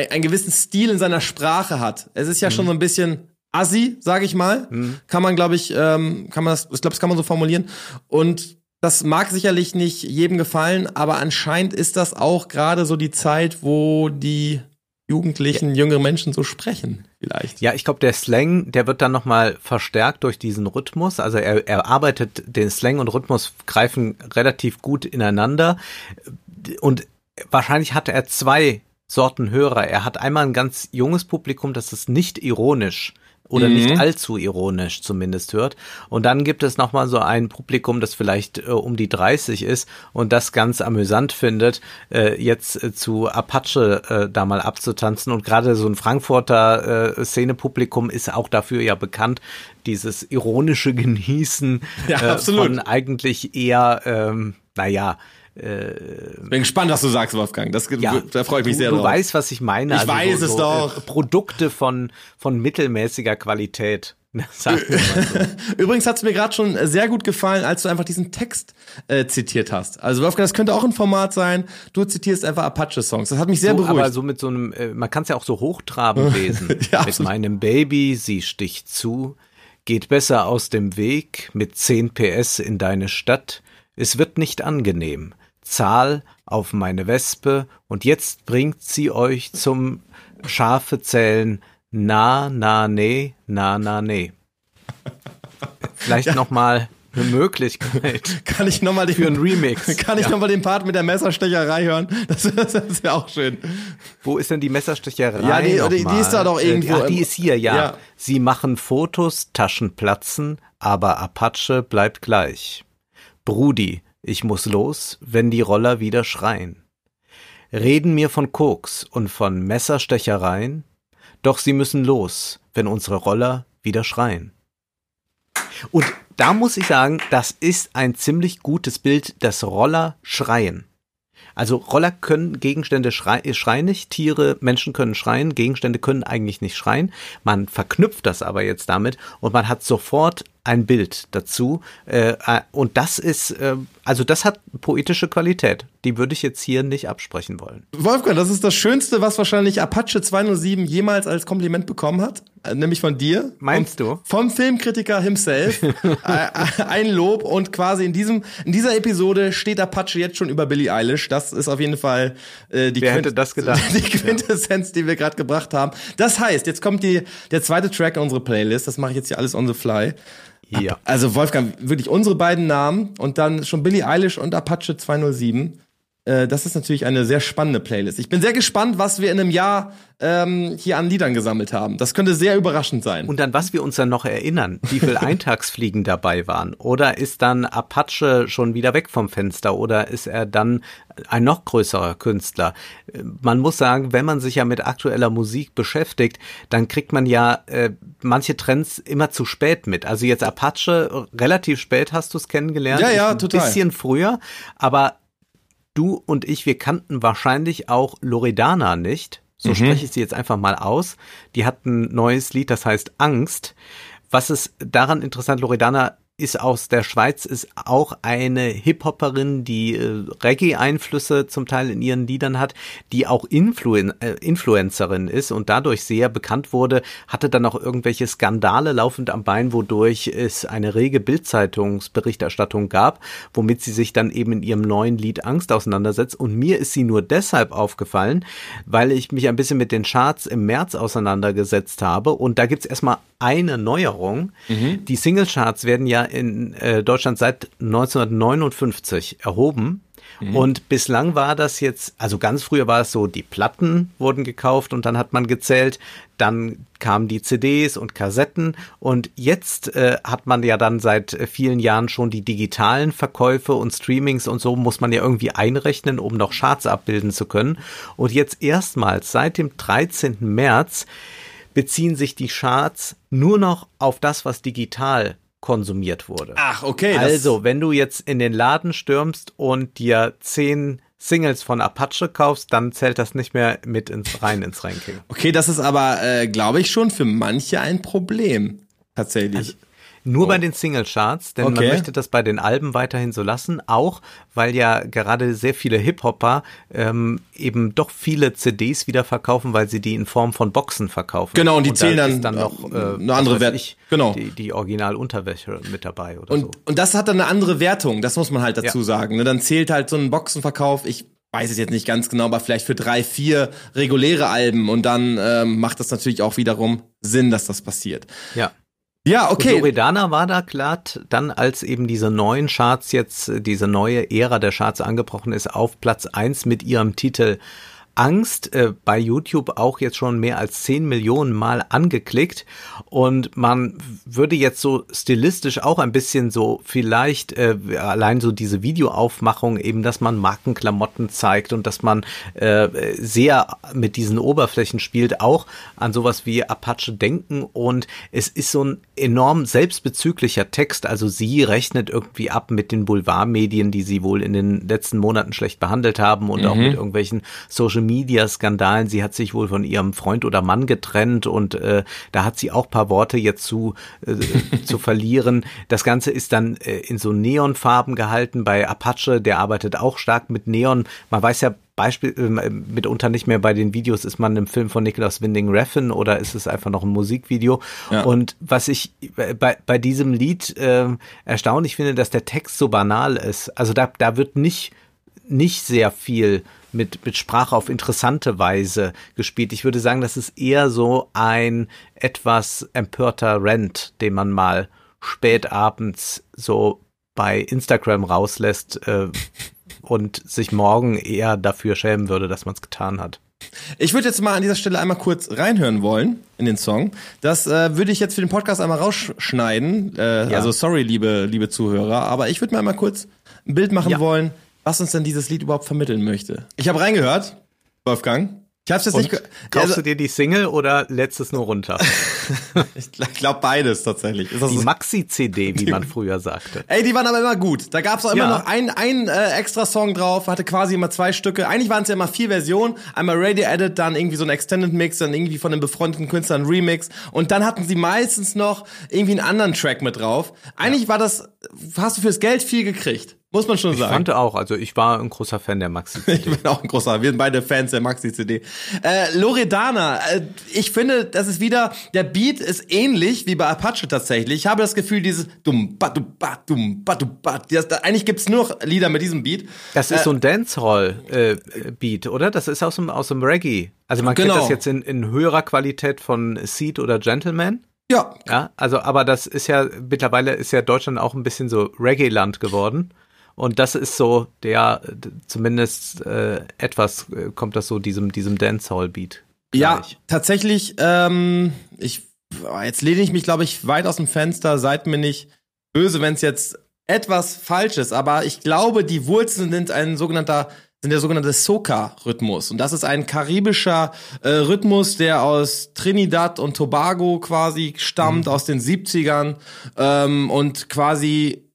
einen gewissen Stil in seiner Sprache hat. Es ist ja mhm. schon so ein bisschen assi, sage ich mal. Mhm. Kann man, glaube ich, ähm, kann man das, ich glaube, das kann man so formulieren. Und das mag sicherlich nicht jedem gefallen, aber anscheinend ist das auch gerade so die Zeit, wo die Jugendlichen, ja. jüngere Menschen so sprechen, vielleicht. Ja, ich glaube, der Slang, der wird dann nochmal verstärkt durch diesen Rhythmus. Also er, er arbeitet, den Slang und Rhythmus greifen relativ gut ineinander. Und wahrscheinlich hatte er zwei Sorten Hörer. Er hat einmal ein ganz junges Publikum, das ist nicht ironisch oder mhm. nicht allzu ironisch zumindest hört. Und dann gibt es nochmal so ein Publikum, das vielleicht äh, um die 30 ist und das ganz amüsant findet, äh, jetzt äh, zu Apache äh, da mal abzutanzen. Und gerade so ein Frankfurter äh, Szenepublikum ist auch dafür ja bekannt, dieses ironische Genießen ja, äh, von eigentlich eher, ähm, naja, äh, Bin gespannt, was du sagst, Wolfgang. Das, ja, da freue ich mich du, sehr du drauf. Du weißt, was ich meine. Ich also weiß so, es so, doch. Äh, Produkte von, von mittelmäßiger Qualität. so. Übrigens hat es mir gerade schon sehr gut gefallen, als du einfach diesen Text äh, zitiert hast. Also Wolfgang, das könnte auch ein Format sein. Du zitierst einfach Apache-Songs. Das hat mich sehr so, beruhigt. Aber so mit so einem, äh, man kann es ja auch so hochtrabend lesen. ja, mit meinem Baby, sie sticht zu, geht besser aus dem Weg mit 10 PS in deine Stadt. Es wird nicht angenehm. Zahl auf meine Wespe und jetzt bringt sie euch zum Schafezählen na, na, nee, na, na, nee. Vielleicht ja. noch mal eine Möglichkeit. Kann ich noch mal den, für einen Remix? Kann ich ja. noch mal den Part mit der Messerstecherei hören? Das, das, das wäre auch schön. Wo ist denn die Messerstecherei? Ja, die, die, die ist da doch irgendwo. Ach, die ist hier, ja. ja. Sie machen Fotos, Taschen platzen, aber Apache bleibt gleich. Brudi, ich muss los, wenn die Roller wieder schreien. Reden mir von Koks und von Messerstechereien, doch sie müssen los, wenn unsere Roller wieder schreien. Und da muss ich sagen, das ist ein ziemlich gutes Bild, dass Roller schreien. Also Roller können Gegenstände schrei schreien nicht, Tiere, Menschen können schreien, Gegenstände können eigentlich nicht schreien. Man verknüpft das aber jetzt damit und man hat sofort ein Bild dazu. Äh, äh, und das ist, äh, also das hat poetische Qualität. Die würde ich jetzt hier nicht absprechen wollen. Wolfgang, das ist das Schönste, was wahrscheinlich Apache 207 jemals als Kompliment bekommen hat. Äh, nämlich von dir. Meinst du? Vom Filmkritiker himself. Äh, ein Lob und quasi in diesem, in dieser Episode steht Apache jetzt schon über Billie Eilish. Das ist auf jeden Fall äh, die, Wer hätte das gedacht? die Quintessenz, die wir gerade gebracht haben. Das heißt, jetzt kommt die, der zweite Track in unsere Playlist. Das mache ich jetzt hier alles on the fly. Ja. Also Wolfgang, wirklich unsere beiden Namen und dann schon Billie Eilish und Apache 207. Äh, das ist natürlich eine sehr spannende Playlist. Ich bin sehr gespannt, was wir in einem Jahr ähm, hier an Liedern gesammelt haben. Das könnte sehr überraschend sein. Und an was wir uns dann noch erinnern, wie viel Eintagsfliegen dabei waren. Oder ist dann Apache schon wieder weg vom Fenster? Oder ist er dann ein noch größerer Künstler? Man muss sagen, wenn man sich ja mit aktueller Musik beschäftigt, dann kriegt man ja äh, manche Trends immer zu spät mit. Also jetzt Apache, relativ spät hast du es kennengelernt. Ja, ja, ein total. bisschen früher, aber du und ich, wir kannten wahrscheinlich auch Loredana nicht. So mhm. spreche ich sie jetzt einfach mal aus. Die hat ein neues Lied, das heißt Angst. Was ist daran interessant, Loredana ist aus der Schweiz, ist auch eine Hip-Hopperin, die äh, Reggae-Einflüsse zum Teil in ihren Liedern hat, die auch Influen äh, Influencerin ist und dadurch sehr bekannt wurde, hatte dann auch irgendwelche Skandale laufend am Bein, wodurch es eine rege Bildzeitungsberichterstattung gab, womit sie sich dann eben in ihrem neuen Lied Angst auseinandersetzt. Und mir ist sie nur deshalb aufgefallen, weil ich mich ein bisschen mit den Charts im März auseinandergesetzt habe. Und da gibt's erstmal eine Neuerung. Mhm. Die Singlecharts werden ja in äh, Deutschland seit 1959 erhoben. Mhm. Und bislang war das jetzt, also ganz früher war es so, die Platten wurden gekauft und dann hat man gezählt, dann kamen die CDs und Kassetten und jetzt äh, hat man ja dann seit vielen Jahren schon die digitalen Verkäufe und Streamings und so muss man ja irgendwie einrechnen, um noch Charts abbilden zu können. Und jetzt erstmals seit dem 13. März beziehen sich die Charts nur noch auf das, was digital konsumiert wurde. Ach, okay. Also, wenn du jetzt in den Laden stürmst und dir zehn Singles von Apache kaufst, dann zählt das nicht mehr mit ins rein ins Ranking. Okay, das ist aber, äh, glaube ich, schon für manche ein Problem. Tatsächlich. Also, nur oh. bei den Single-Charts, denn okay. man möchte das bei den Alben weiterhin so lassen, auch weil ja gerade sehr viele Hip-Hopper ähm, eben doch viele CDs wieder verkaufen, weil sie die in Form von Boxen verkaufen. Genau, und die und zählen da dann, dann noch äh, eine andere Wert. Ich, genau. Die, die Original-Unterwäsche mit dabei oder und, so. Und das hat dann eine andere Wertung, das muss man halt dazu ja. sagen. Ne? Dann zählt halt so ein Boxenverkauf, ich weiß es jetzt nicht ganz genau, aber vielleicht für drei, vier reguläre Alben und dann ähm, macht das natürlich auch wiederum Sinn, dass das passiert. Ja. Ja, okay. Und Loredana war da glatt, dann als eben diese neuen Charts jetzt, diese neue Ära der Charts angebrochen ist, auf Platz eins mit ihrem Titel Angst äh, bei YouTube auch jetzt schon mehr als 10 Millionen Mal angeklickt. Und man würde jetzt so stilistisch auch ein bisschen so vielleicht äh, allein so diese Videoaufmachung eben, dass man Markenklamotten zeigt und dass man äh, sehr mit diesen Oberflächen spielt, auch an sowas wie Apache denken. Und es ist so ein enorm selbstbezüglicher Text, also sie rechnet irgendwie ab mit den Boulevardmedien, die sie wohl in den letzten Monaten schlecht behandelt haben und mhm. auch mit irgendwelchen Social Media-Skandalen. Sie hat sich wohl von ihrem Freund oder Mann getrennt und äh, da hat sie auch paar Worte jetzt zu, äh, zu verlieren. Das Ganze ist dann äh, in so Neonfarben gehalten. Bei Apache, der arbeitet auch stark mit Neon. Man weiß ja Beispiel äh, mitunter nicht mehr bei den Videos, ist man im Film von Nicholas Winding Refn oder ist es einfach noch ein Musikvideo? Ja. Und was ich bei, bei diesem Lied äh, erstaunlich finde, dass der Text so banal ist. Also da, da wird nicht nicht sehr viel mit, mit Sprache auf interessante Weise gespielt. Ich würde sagen, das ist eher so ein etwas empörter Rant, den man mal spät abends so bei Instagram rauslässt äh, und sich morgen eher dafür schämen würde, dass man es getan hat. Ich würde jetzt mal an dieser Stelle einmal kurz reinhören wollen in den Song. Das äh, würde ich jetzt für den Podcast einmal rausschneiden. Äh, ja. Also sorry, liebe, liebe Zuhörer, aber ich würde mir einmal kurz ein Bild machen ja. wollen, was uns denn dieses Lied überhaupt vermitteln möchte. Ich habe reingehört, Wolfgang. Ich hab's jetzt Und nicht. ge- Kaufst also, du dir die Single oder lädst es nur runter? ich glaube beides tatsächlich. Ist das Die so? Maxi-CD, wie man früher sagte. Ey, die waren aber immer gut. Da gab's auch immer Ja. noch ein, ein äh, extra Song drauf, hatte quasi immer zwei Stücke. Eigentlich waren es ja immer vier Versionen. Einmal Radio Edit, dann irgendwie so ein Extended Mix, dann irgendwie von einem befreundeten Künstler ein Remix. Und dann hatten sie meistens noch irgendwie einen anderen Track mit drauf. Eigentlich war das, hast du fürs Geld viel gekriegt. Muss man schon Ich sagen. fand auch, also ich war ein großer Fan der Maxi-CD. Ich bin auch ein großer, wir sind beide Fans der Maxi-CD. Äh, Loredana, äh, ich finde, das ist wieder, der Beat ist ähnlich wie bei Apache tatsächlich. Ich habe das Gefühl, dieses dum ba du ba dum ba du ba, das, da, eigentlich gibt's nur noch Lieder mit diesem Beat. Das ist so ein Dancehall-Beat, oder? Das ist aus dem, aus dem Reggae. Also man Genau. kennt das jetzt in, in höherer Qualität von Seed oder Gentleman. Ja, Ja, also, aber das ist ja, mittlerweile ist ja Deutschland auch ein bisschen so Reggae-Land geworden. Und das ist so der, zumindest äh, etwas äh, kommt das so diesem, diesem Dancehall-Beat. ja, tatsächlich, ähm, ich, jetzt lehne ich mich, glaube ich, weit aus dem Fenster, seid mir nicht böse, wenn es jetzt etwas falsch ist, aber ich glaube, die Wurzeln sind ein sogenannter sind der sogenannte Soca-Rhythmus. Und das ist ein karibischer äh, Rhythmus, der aus Trinidad und Tobago quasi stammt, aus den 70ern. Ähm, und quasi,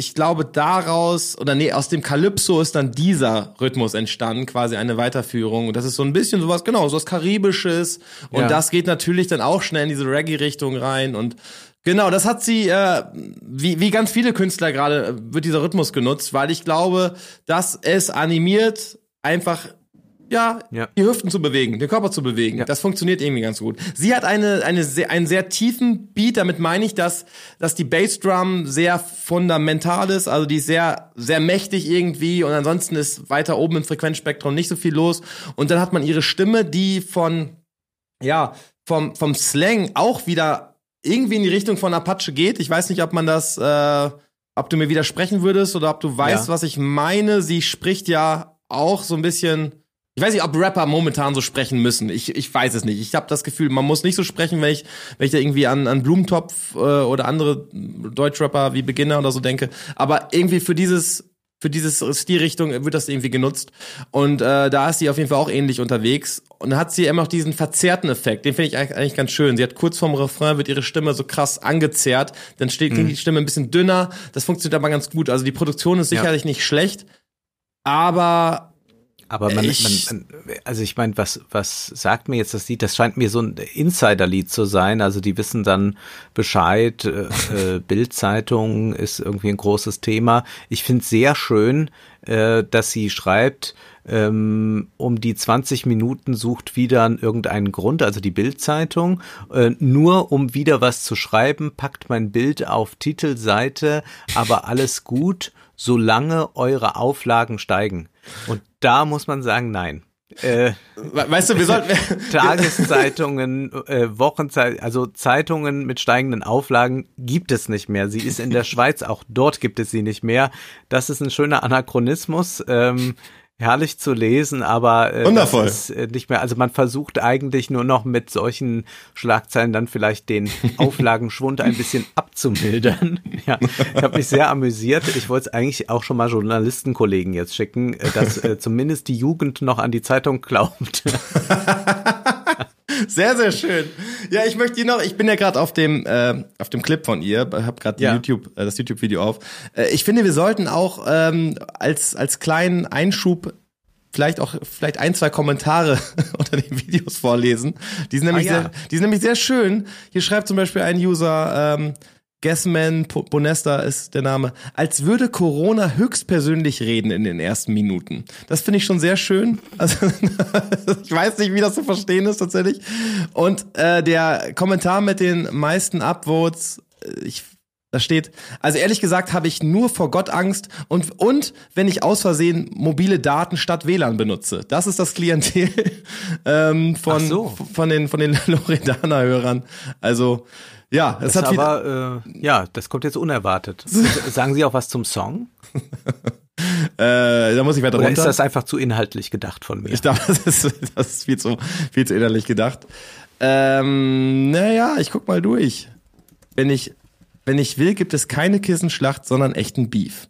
ich glaube, daraus, oder nee, aus dem Calypso ist dann dieser Rhythmus entstanden, quasi eine Weiterführung. Und das ist so ein bisschen sowas, genau, sowas Karibisches. Und Ja. das geht natürlich dann auch schnell in diese Reggae-Richtung rein. Und Genau, das hat sie, äh, wie, wie ganz viele Künstler gerade, äh, wird dieser Rhythmus genutzt, weil ich glaube, dass es animiert, einfach, ja, Ja. die Hüften zu bewegen, den Körper zu bewegen. Ja. Das funktioniert irgendwie ganz gut. Sie hat eine, eine sehr, einen sehr tiefen Beat, damit meine ich, dass, dass die Bassdrum sehr fundamental ist, also die ist sehr, sehr mächtig irgendwie und ansonsten ist weiter oben im Frequenzspektrum nicht so viel los. Und dann hat man ihre Stimme, die von, ja, vom, vom Slang auch wieder irgendwie in die Richtung von Apache geht. Ich weiß nicht, ob man das, äh, ob du mir widersprechen würdest oder ob du weißt, Ja. was ich meine. Sie spricht ja auch so ein bisschen. Ich weiß nicht, ob Rapper momentan so sprechen müssen. Ich, ich weiß es nicht. Ich habe das Gefühl, man muss nicht so sprechen, wenn ich, wenn ich da irgendwie an, an Blumentopf äh, oder andere Deutschrapper wie Beginner oder so denke. Aber irgendwie für dieses für dieses Stilrichtung wird das irgendwie genutzt. Und äh, da ist sie auf jeden Fall auch ähnlich unterwegs. Und hat sie immer noch diesen verzerrten Effekt. Den finde ich eigentlich ganz schön. Sie hat kurz vorm Refrain wird ihre Stimme so krass angezerrt. Dann steht klingt die Stimme ein bisschen dünner. Das funktioniert aber ganz gut. Also die Produktion ist Ja. sicherlich nicht schlecht. Aber Aber man, Ich- man, man also ich meine, was, was sagt mir jetzt das Lied? Das scheint mir so ein Insider-Lied zu sein. Also die wissen dann Bescheid. Äh, äh, Bild-Zeitung ist irgendwie ein großes Thema. Ich finde sehr schön, äh, dass sie schreibt, ähm, um die 20 Minuten sucht wieder irgendeinen Grund, also die Bild-Zeitung, äh, nur um wieder was zu schreiben, packt mein Bild auf Titelseite, aber alles gut, solange eure Auflagen steigen. Und da muss man sagen, nein. Äh, we- weißt du, wir sollten Tageszeitungen, äh, Wochenzeit, also Zeitungen mit steigenden Auflagen gibt es nicht mehr. Sie ist in der Schweiz, auch dort gibt es sie nicht mehr. Das ist ein schöner Anachronismus. Ähm, herrlich zu lesen, aber äh, Wundervoll. das ist äh, nicht mehr. Also man versucht eigentlich nur noch mit solchen Schlagzeilen dann vielleicht den Auflagenschwund ein bisschen abzumildern. Ja, ich habe mich sehr amüsiert. Ich wollte es eigentlich auch schon mal Journalistenkollegen jetzt schicken, äh, dass äh, zumindest die Jugend noch an die Zeitung glaubt. Sehr, sehr schön. Ja, ich möchte hier noch, ich bin ja gerade auf dem äh, auf dem Clip von ihr, habe gerade Ja. YouTube äh, das YouTube Video auf. Äh, ich finde, wir sollten auch ähm, als als kleinen Einschub vielleicht auch vielleicht ein, zwei Kommentare unter den Videos vorlesen. Die sind nämlich Ah, ja. sehr, die sind nämlich sehr schön. Hier schreibt zum Beispiel ein User ähm, Guessman Po- Bonesta ist der Name, als würde Corona höchstpersönlich reden in den ersten Minuten. Das finde ich schon sehr schön. Also, ich weiß nicht, wie das zu verstehen ist tatsächlich. Und äh, der Kommentar mit den meisten Upvotes, äh, ich da steht, also ehrlich gesagt habe ich nur vor Gott Angst und, und wenn ich aus Versehen mobile Daten statt WLAN benutze. Das ist das Klientel ähm, von, so. von den, von den Loredana-Hörern. Also, ja, es Das hat aber, äh, ja, das kommt jetzt unerwartet. Sagen Sie auch was zum Song? äh, da muss ich weiter Oder runter. ist das einfach zu inhaltlich gedacht von mir? Ich glaube, das ist, das ist viel zu, viel zu innerlich gedacht. Ähm, naja, ich guck mal durch. Wenn ich, wenn ich will, gibt es keine Kissenschlacht, sondern echten Beef.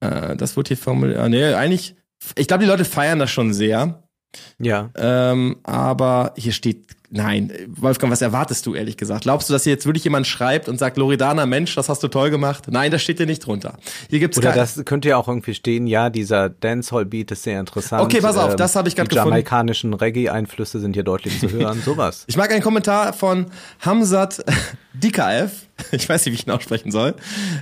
Äh, das wird hier formuliert. Ah, nee, eigentlich, ich glaube, die Leute feiern das schon sehr. Ja. Ähm, aber hier steht, nein, Wolfgang, was erwartest du ehrlich gesagt? Glaubst du, dass hier jetzt wirklich jemand schreibt und sagt, Loredana, Mensch, das hast du toll gemacht? Nein, das steht hier nicht drunter. Hier gibt's Oder das könnte ja auch irgendwie stehen, ja, dieser Dancehall-Beat ist sehr interessant. Okay, pass auf, das habe ich grad Die gefunden. jamaikanischen Reggae-Einflüsse sind hier deutlich zu hören, sowas. Ich mag einen Kommentar von Hamzat Dikaev. Ich weiß nicht, wie ich ihn aussprechen soll.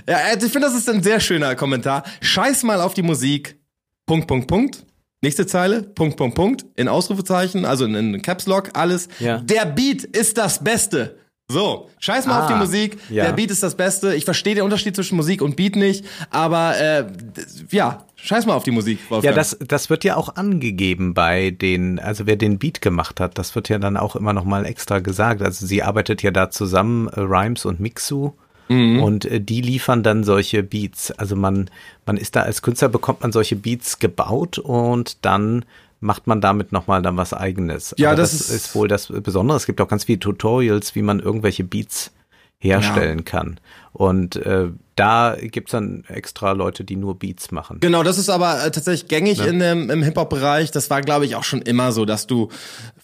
Ja, äh, ich finde, das ist ein sehr schöner Kommentar. Scheiß mal auf die Musik. Punkt, Punkt, Punkt. Nächste Zeile. Punkt, Punkt, Punkt. In Ausrufezeichen, also in, in Caps Lock, alles. Ja. Der Beat ist das Beste. So, scheiß mal Ah, auf die Musik. ja. Der Beat ist das Beste. Ich verstehe den Unterschied zwischen Musik und Beat nicht, aber äh, ja, scheiß mal auf die Musik, Ja, Wolfgang. das, das wird ja auch angegeben bei den, also wer den Beat gemacht hat, das wird ja dann auch immer noch mal extra gesagt. Also sie arbeitet ja da zusammen, äh, Rhymes und Mixu. Mhm. Und äh, die liefern dann solche Beats. Also man, man ist da als Künstler bekommt man solche Beats gebaut und dann macht man damit nochmal dann was eigenes. Ja, Aber das das, ist- ist wohl das Besondere. Es gibt auch ganz viele Tutorials, wie man irgendwelche Beats herstellen kann. Und äh, da gibt's dann extra Leute, die nur Beats machen. Genau, das ist aber äh, tatsächlich gängig in dem, im Hip-Hop-Bereich. Das war, glaube ich, auch schon immer so, dass du,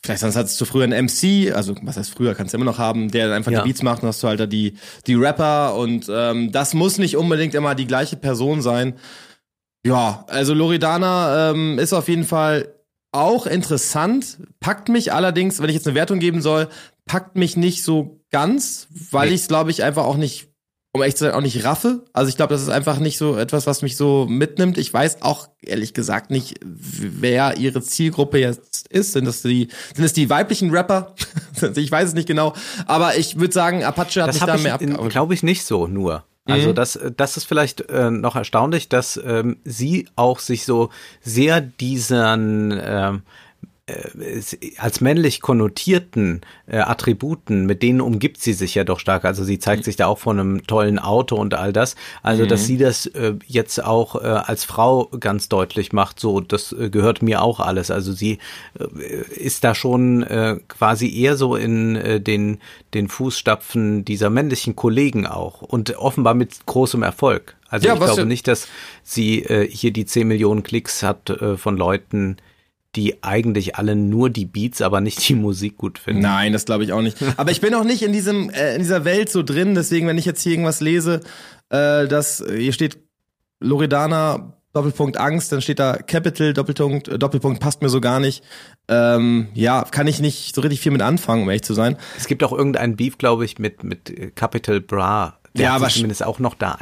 vielleicht sonst hattest du früher einen MC, also was heißt früher, kannst du immer noch haben, der einfach Ja. die Beats macht und hast du halt da die, die Rapper und ähm, das muss nicht unbedingt immer die gleiche Person sein. Ja, also Loredana ähm, ist auf jeden Fall auch interessant, packt mich allerdings, wenn ich jetzt eine Wertung geben soll, packt mich nicht so ganz, weil ich es, glaube ich, einfach auch nicht, um ehrlich zu sein, auch nicht raffe. Also ich glaube, das ist einfach nicht so etwas, was mich so mitnimmt. Ich weiß auch ehrlich gesagt nicht, wer ihre Zielgruppe jetzt ist. Sind das die, sind es die weiblichen Rapper? ich weiß es nicht genau. Aber ich würde sagen, Apache hat Das mich habe da ich, mehr abgeholt. glaube ich, nicht so nur. Also Mhm. das, das ist vielleicht äh, noch erstaunlich, dass ähm, sie auch sich so sehr diesen ähm, äh, als männlich konnotierten äh, Attributen, mit denen umgibt sie sich ja doch stark. Also sie zeigt sich da auch von einem tollen Auto und all das. Also dass sie das äh, jetzt auch äh, als Frau ganz deutlich macht, so das äh, gehört mir auch alles. Also sie äh, ist da schon äh, quasi eher so in äh, den den Fußstapfen dieser männlichen Kollegen auch und offenbar mit großem Erfolg. Also Ja, ich glaube ja- nicht, dass sie äh, hier die 10 Millionen Klicks hat äh, von Leuten, die eigentlich alle nur die Beats, aber nicht die Musik gut finden. Nein, das glaube ich auch nicht. Aber ich bin auch nicht in diesem äh, in dieser Welt so drin. Deswegen, wenn ich jetzt hier irgendwas lese, äh, dass äh, hier steht Loredana Doppelpunkt Angst, dann steht da Capital Doppelpunkt äh, Doppelpunkt passt mir so gar nicht. Ähm, ja, kann ich nicht so richtig viel mit anfangen, um ehrlich zu sein. Es gibt auch irgendeinen Beef, glaube ich, mit, mit äh, Capital Bra. Der Ja, aber zumindest auch noch da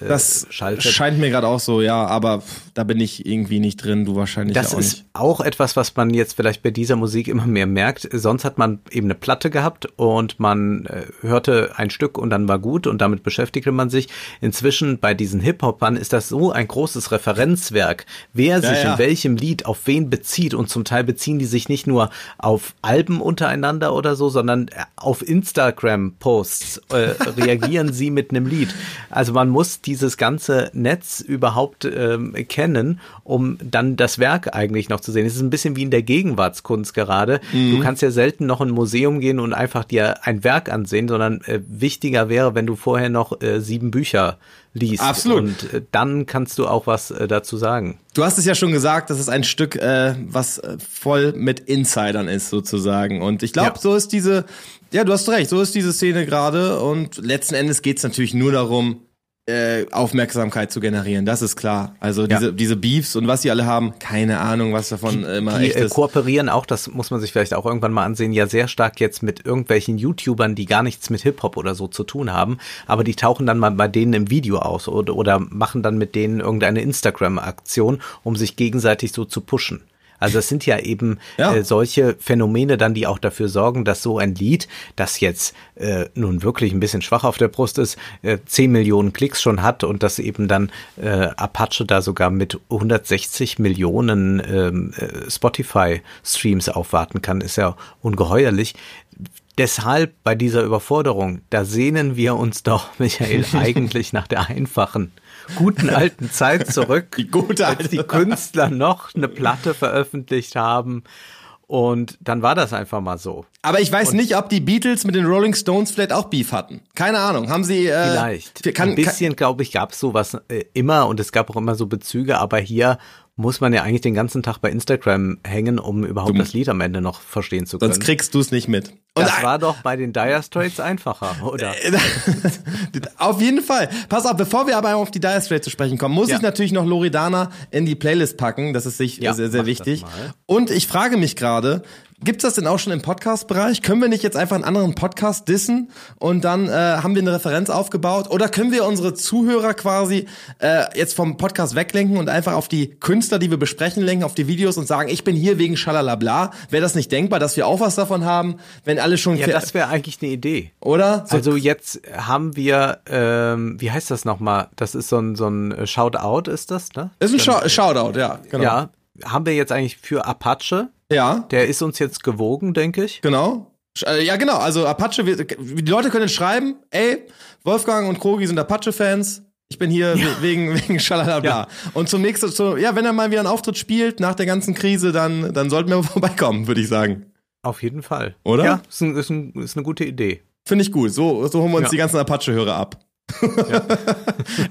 Das eingeschaltet. scheint mir gerade auch so, ja. Aber da bin ich irgendwie nicht drin. Du wahrscheinlich Das auch ist nicht. auch etwas, was man jetzt vielleicht bei dieser Musik immer mehr merkt. Sonst hat man eben eine Platte gehabt und man äh, hörte ein Stück und dann war gut und damit beschäftigte man sich. Inzwischen bei diesen Hip-Hopern ist das so ein großes Referenzwerk, wer sich ja. in welchem Lied auf wen bezieht und zum Teil beziehen die sich nicht nur auf Alben untereinander oder so, sondern äh, auf Instagram-Posts äh, reagieren sie mit einem Lied. Also man muss dieses ganze Netz überhaupt ähm, kennen, um dann das Werk eigentlich noch zu sehen. Es ist ein bisschen wie in der Gegenwartskunst gerade. Mhm. Du kannst ja selten noch in ein Museum gehen und einfach dir ein Werk ansehen, sondern äh, wichtiger wäre, wenn du vorher noch äh, sieben Bücher liest. Absolut. Und äh, dann kannst du auch was äh, dazu sagen. Du hast es ja schon gesagt, das ist ein Stück, äh, was äh, voll mit Insidern ist sozusagen. Und ich glaube, Ja. so ist diese, ja, du hast recht, so ist diese Szene gerade. Und letzten Endes geht's natürlich nur darum, äh, Aufmerksamkeit zu generieren. Das ist klar. Also Ja. diese, diese Beefs und was sie alle haben, keine Ahnung, was davon äh, immer Die echt äh, ist. kooperieren auch, das muss man sich vielleicht auch irgendwann mal ansehen, ja sehr stark jetzt mit irgendwelchen YouTubern, die gar nichts mit Hip-Hop oder so zu tun haben, aber die tauchen dann mal bei denen im Video aus oder, oder machen dann mit denen irgendeine Instagram-Aktion, um sich gegenseitig so zu pushen. Also es sind ja eben Ja. Äh, solche Phänomene dann, die auch dafür sorgen, dass so ein Lied, das jetzt äh, nun wirklich ein bisschen schwach auf der Brust ist, äh, 10 Millionen Klicks schon hat und dass eben dann äh, Apache da sogar mit 160 Millionen ähm, äh, Spotify-Streams aufwarten kann, ist ja ungeheuerlich. Deshalb bei dieser Überforderung, da sehnen wir uns doch, Michael, eigentlich nach der einfachen, guten alten Zeit zurück, Die gute als die Künstler noch eine Platte veröffentlicht haben. Und dann war das einfach mal so. Aber ich weiß nicht, ob die Beatles mit den Rolling Stones vielleicht auch Beef hatten. Keine Ahnung. Haben sie äh, Vielleicht. Kann, Ein bisschen, glaube ich, gab es sowas äh, immer und es gab auch immer so Bezüge, aber hier muss man ja eigentlich den ganzen Tag bei Instagram hängen, um überhaupt Du- das Lied am Ende noch verstehen zu können. Sonst kriegst du es nicht mit. Und das war doch bei den Dire Straits einfacher, oder? auf jeden Fall. Pass auf, bevor wir aber auf die Dire Straits zu sprechen kommen, muss Ja. ich natürlich noch Loredana in die Playlist packen. Das ist sich Ja, sehr, sehr wichtig. Und ich frage mich gerade, gibt's das denn auch schon im Podcast-Bereich? Können wir nicht jetzt einfach einen anderen Podcast dissen und dann äh, haben wir eine Referenz aufgebaut? Oder können wir unsere Zuhörer quasi äh, jetzt vom Podcast weglenken und einfach auf die Künstler, die wir besprechen, lenken, auf die Videos und sagen, ich bin hier wegen Schalalabla? Wäre das nicht denkbar, dass wir auch was davon haben, wenn alle schon... Ja, das wäre eigentlich eine Idee. oder? So Also jetzt haben wir, ähm, wie heißt das nochmal? Das ist so ein, so ein Shoutout, ist das, ne? ist ein Shou- Shoutout, ja. Genau. Ja, haben wir jetzt eigentlich für Apache. Ja, Der ist uns jetzt gewogen, denke ich. genau. Äh, Ja, genau. Also Apache, wir- die Leute können schreiben, ey, Wolfgang und Krogi sind Apache-Fans. Ich bin hier we- wegen, wegen Schalalabla. Ja. Und zum nächsten, so, ja, wenn er mal wieder einen Auftritt spielt nach der ganzen Krise, dann, dann sollten wir vorbeikommen, würde ich sagen. Auf jeden Fall. Oder? Ja, ist, ein, ist, ein, ist eine gute Idee. Finde ich gut. So, so holen wir uns Ja. die ganzen Apache-Hörer ab.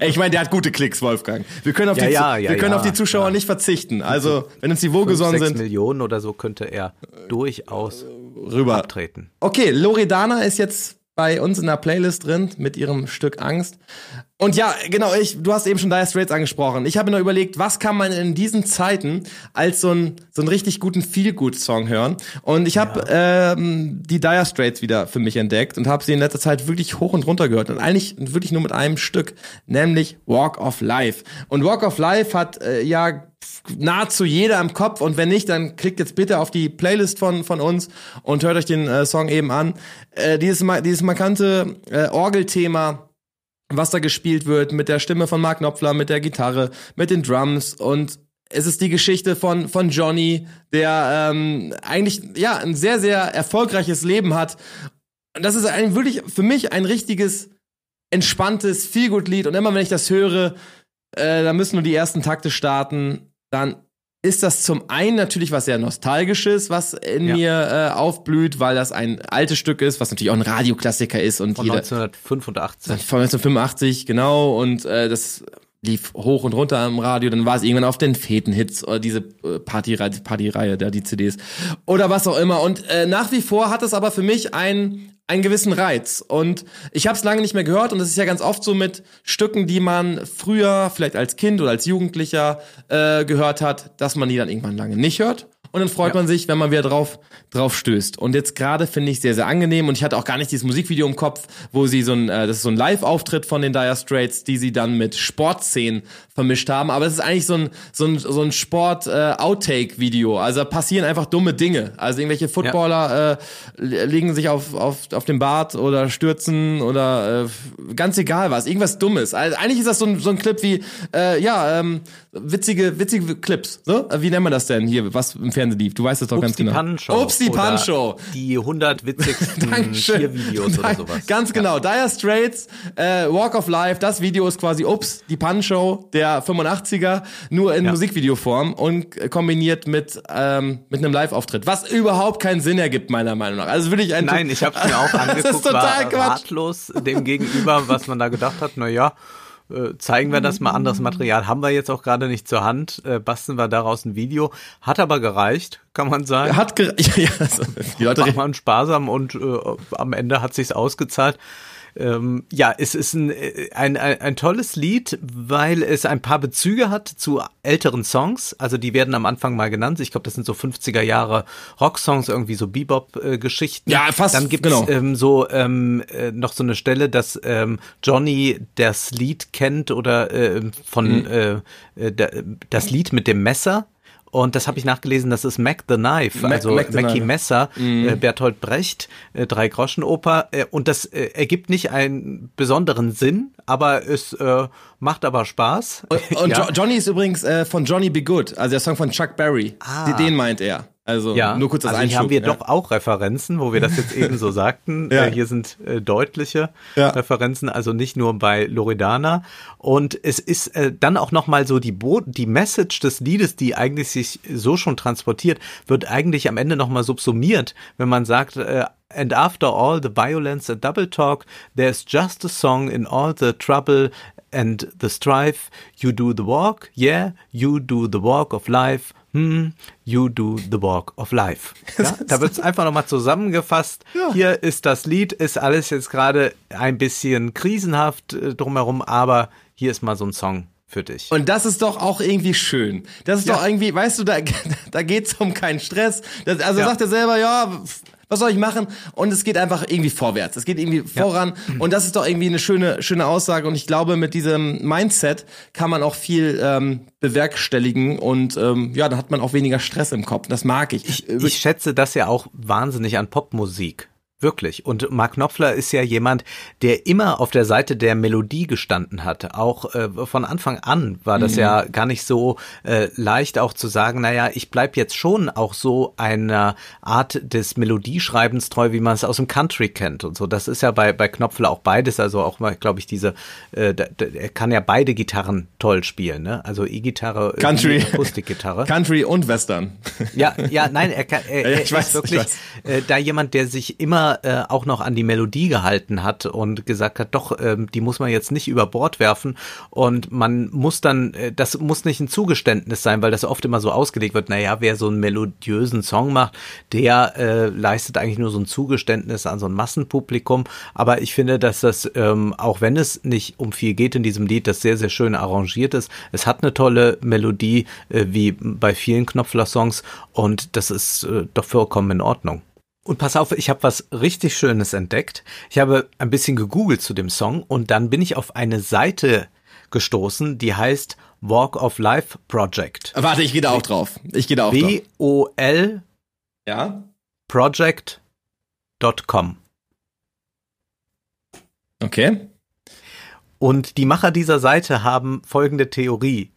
Ey, ich meine, der hat gute Klicks, Wolfgang. Wir können auf Ja, die, ja, ja, wir können ja, auf die Zuschauer ja. nicht verzichten. Also, wenn uns die wohlgesonnen sind, Millionen oder so könnte er durchaus rüber. abtreten. Okay, Loredana ist jetzt bei uns in der Playlist drin mit ihrem Stück Angst. Und ja, genau, ich, du hast eben schon Dire Straits angesprochen. Ich habe mir noch überlegt, was kann man in diesen Zeiten als so einen so einen richtig guten Feel-Good-Song hören? Und ich habe ähm, die Dire Straits wieder für mich entdeckt und habe sie in letzter Zeit wirklich hoch und runter gehört. Und eigentlich wirklich nur mit einem Stück, nämlich Walk of Life. Und Walk of Life hat äh, ja nahezu jeder im Kopf und wenn nicht, dann klickt jetzt bitte auf die Playlist von, von uns und hört euch den äh, Song eben an. Äh, dieses, dieses markante äh, Orgelthema, was da gespielt wird, mit der Stimme von Mark Knopfler, mit der Gitarre, mit den Drums und es ist die Geschichte von, von Johnny, der ähm, eigentlich ja ein sehr, sehr erfolgreiches Leben hat. Und das ist ein wirklich für mich ein richtiges, entspanntes, Feelgood-Lied. Und immer wenn ich das höre, äh, da müssen nur die ersten Takte starten, dann ist das zum einen natürlich was sehr Nostalgisches, was in Ja. mir äh, aufblüht, weil das ein altes Stück ist, was natürlich auch ein Radioklassiker ist und Von jeder, 1985. von 1985, genau, und äh, das lief hoch und runter am Radio, dann war es irgendwann auf den Feten-Hits oder diese äh, Partyreihe, Partyreihe, da die CDs oder was auch immer. Und äh, nach wie vor hat es aber für mich einen einen gewissen Reiz. Und ich habe es lange nicht mehr gehört und das ist ja ganz oft so mit Stücken, die man früher vielleicht als Kind oder als Jugendlicher äh, gehört hat, dass man die dann irgendwann lange nicht hört und dann freut Ja. man sich, wenn man wieder drauf drauf stößt. Und jetzt gerade finde ich sehr sehr angenehm und ich hatte auch gar nicht dieses Musikvideo im Kopf, wo sie so ein äh, das ist so ein Live-Auftritt von den Dire Straits, die sie dann mit Sportszenen vermischt haben. Aber es ist eigentlich so ein so ein so ein Sport äh. Also passieren einfach dumme Dinge. Also irgendwelche Footballer äh, le- legen sich auf auf auf dem Bart oder stürzen oder äh, ganz egal was, irgendwas Dummes. Also eigentlich ist das so ein so ein Clip wie äh, ja ähm, witzige witzige Clips. So wie nennt man das denn hier, was im Fernsehen lief? Du weißt es doch Ups, ganz die genau. Pannenshow. Ups die Pannenshow. Die 100 witzigsten. Tiervideos oder sowas. Ganz genau. Dire Straits, äh, Walk of Life, das Video ist quasi Ups, die Pannenshow der 85er, nur in Ja. Musikvideoform und kombiniert mit, ähm, mit einem Live-Auftritt. Was überhaupt keinen Sinn ergibt, meiner Meinung nach. Also wirklich ein Nein, ich habe es mir auch Das angeguckt, ist total war Quatsch. ratlos dem gegenüber, was man da gedacht hat. Na ja, äh, zeigen wir das mal. Anderes Material haben wir jetzt auch gerade nicht zur Hand. Äh, basteln wir daraus ein Video. Hat aber gereicht, kann man sagen. Hat ge ja, ja, also, die Leute man sparsam und äh, am Ende hat sich's ausgezahlt. Ähm, ja, es ist ein, ein, ein, ein tolles Lied, weil es ein paar Bezüge hat zu älteren Songs. Also die werden am Anfang mal genannt. Ich glaube, das sind so 50er Jahre Rocksongs, irgendwie so Bebop-Geschichten. Ja, fast, Dann gibt genau. es ähm, so ähm, äh, noch so eine Stelle, dass ähm, Johnny das Lied kennt oder äh, von Mhm. äh, äh, da- das Lied mit dem Messer. Und das habe ich nachgelesen, das ist Mac the Knife, Mac- also Mac Mackie. Messer, Mhm. äh, Bertolt Brecht, äh, Drei-Groschen-Oper. Äh, und das äh, ergibt nicht einen besonderen Sinn, aber es äh, macht aber Spaß. Und ja. jo Johnny ist übrigens äh, von Johnny Be Good, also der Song von Chuck Berry. Ah. Den meint er. Also ja, nur kurz als also hier haben wir ja. doch auch Referenzen, wo wir das jetzt eben so sagten. Ja. Äh, hier sind äh, deutliche. Referenzen, also nicht nur bei Loredana. Und es ist äh, dann auch nochmal so die, Bo die Message des Liedes, die eigentlich sich so schon transportiert, wird eigentlich am Ende nochmal subsumiert, wenn man sagt, äh, And after all the violence and double talk, there's just a song in all the trouble and the strife. You do the walk, yeah, you do the walk of life. Hmm, you do the walk of life. Ja, da wird es einfach nochmal zusammengefasst. Ja. Hier ist das Lied, ist alles jetzt gerade ein bisschen krisenhaft äh, drumherum, aber hier ist mal so ein Song für dich. Und das ist doch auch irgendwie schön. Das ist ja. doch irgendwie, weißt du, da, da geht's um keinen Stress. Das, also sagt er selber, ja, was soll ich machen? Und es geht einfach irgendwie vorwärts. Es geht irgendwie voran. Und das ist doch irgendwie eine schöne, schöne Aussage. Und ich glaube, mit diesem Mindset kann man auch viel ähm, bewerkstelligen und ähm, ja, da hat man auch weniger Stress im Kopf. Das mag ich. Ich, ich schätze das ja auch wahnsinnig an Popmusik. Wirklich. Und Mark Knopfler ist ja jemand, der immer auf der Seite der Melodie gestanden hat. Auch äh, von Anfang an war das mhm. ja gar nicht so äh, leicht auch zu sagen, naja, ich bleib jetzt schon auch so einer Art des Melodieschreibens treu, wie man es aus dem Country kennt und so. Das ist ja bei, bei Knopfler auch beides. Also auch mal, glaube ich, diese, äh, er kann ja beide Gitarren toll spielen, ne? Also E-Gitarre, Country, Akustikgitarre. Country und Western. Ja, ja, nein, er, kann, er, er ist weiß, wirklich äh, da jemand, der sich immer äh, auch noch an die Melodie gehalten hat und gesagt hat, doch, ähm, die muss man jetzt nicht über Bord werfen. Und man muss dann, äh, das muss nicht ein Zugeständnis sein, weil das oft immer so ausgelegt wird, naja, wer so einen melodiösen Song macht, der äh, leistet eigentlich nur so ein Zugeständnis an so ein Massenpublikum, aber ich finde, dass das, ähm, auch wenn es nicht um viel geht in diesem Lied, das sehr, sehr schön arrangiert ist, es hat eine tolle Melodie, äh, wie bei vielen Knopfler-Songs. Und das ist äh, doch vollkommen in Ordnung. Und pass auf, ich habe was richtig Schönes entdeckt. Ich habe ein bisschen gegoogelt zu dem Song und dann bin ich auf eine Seite gestoßen, die heißt Walk of Life Project. Warte, ich gehe da auch drauf. Ich gehe da auch drauf. W-O-L ja? Project.com. Okay. Und die Macher dieser Seite haben folgende Theorie.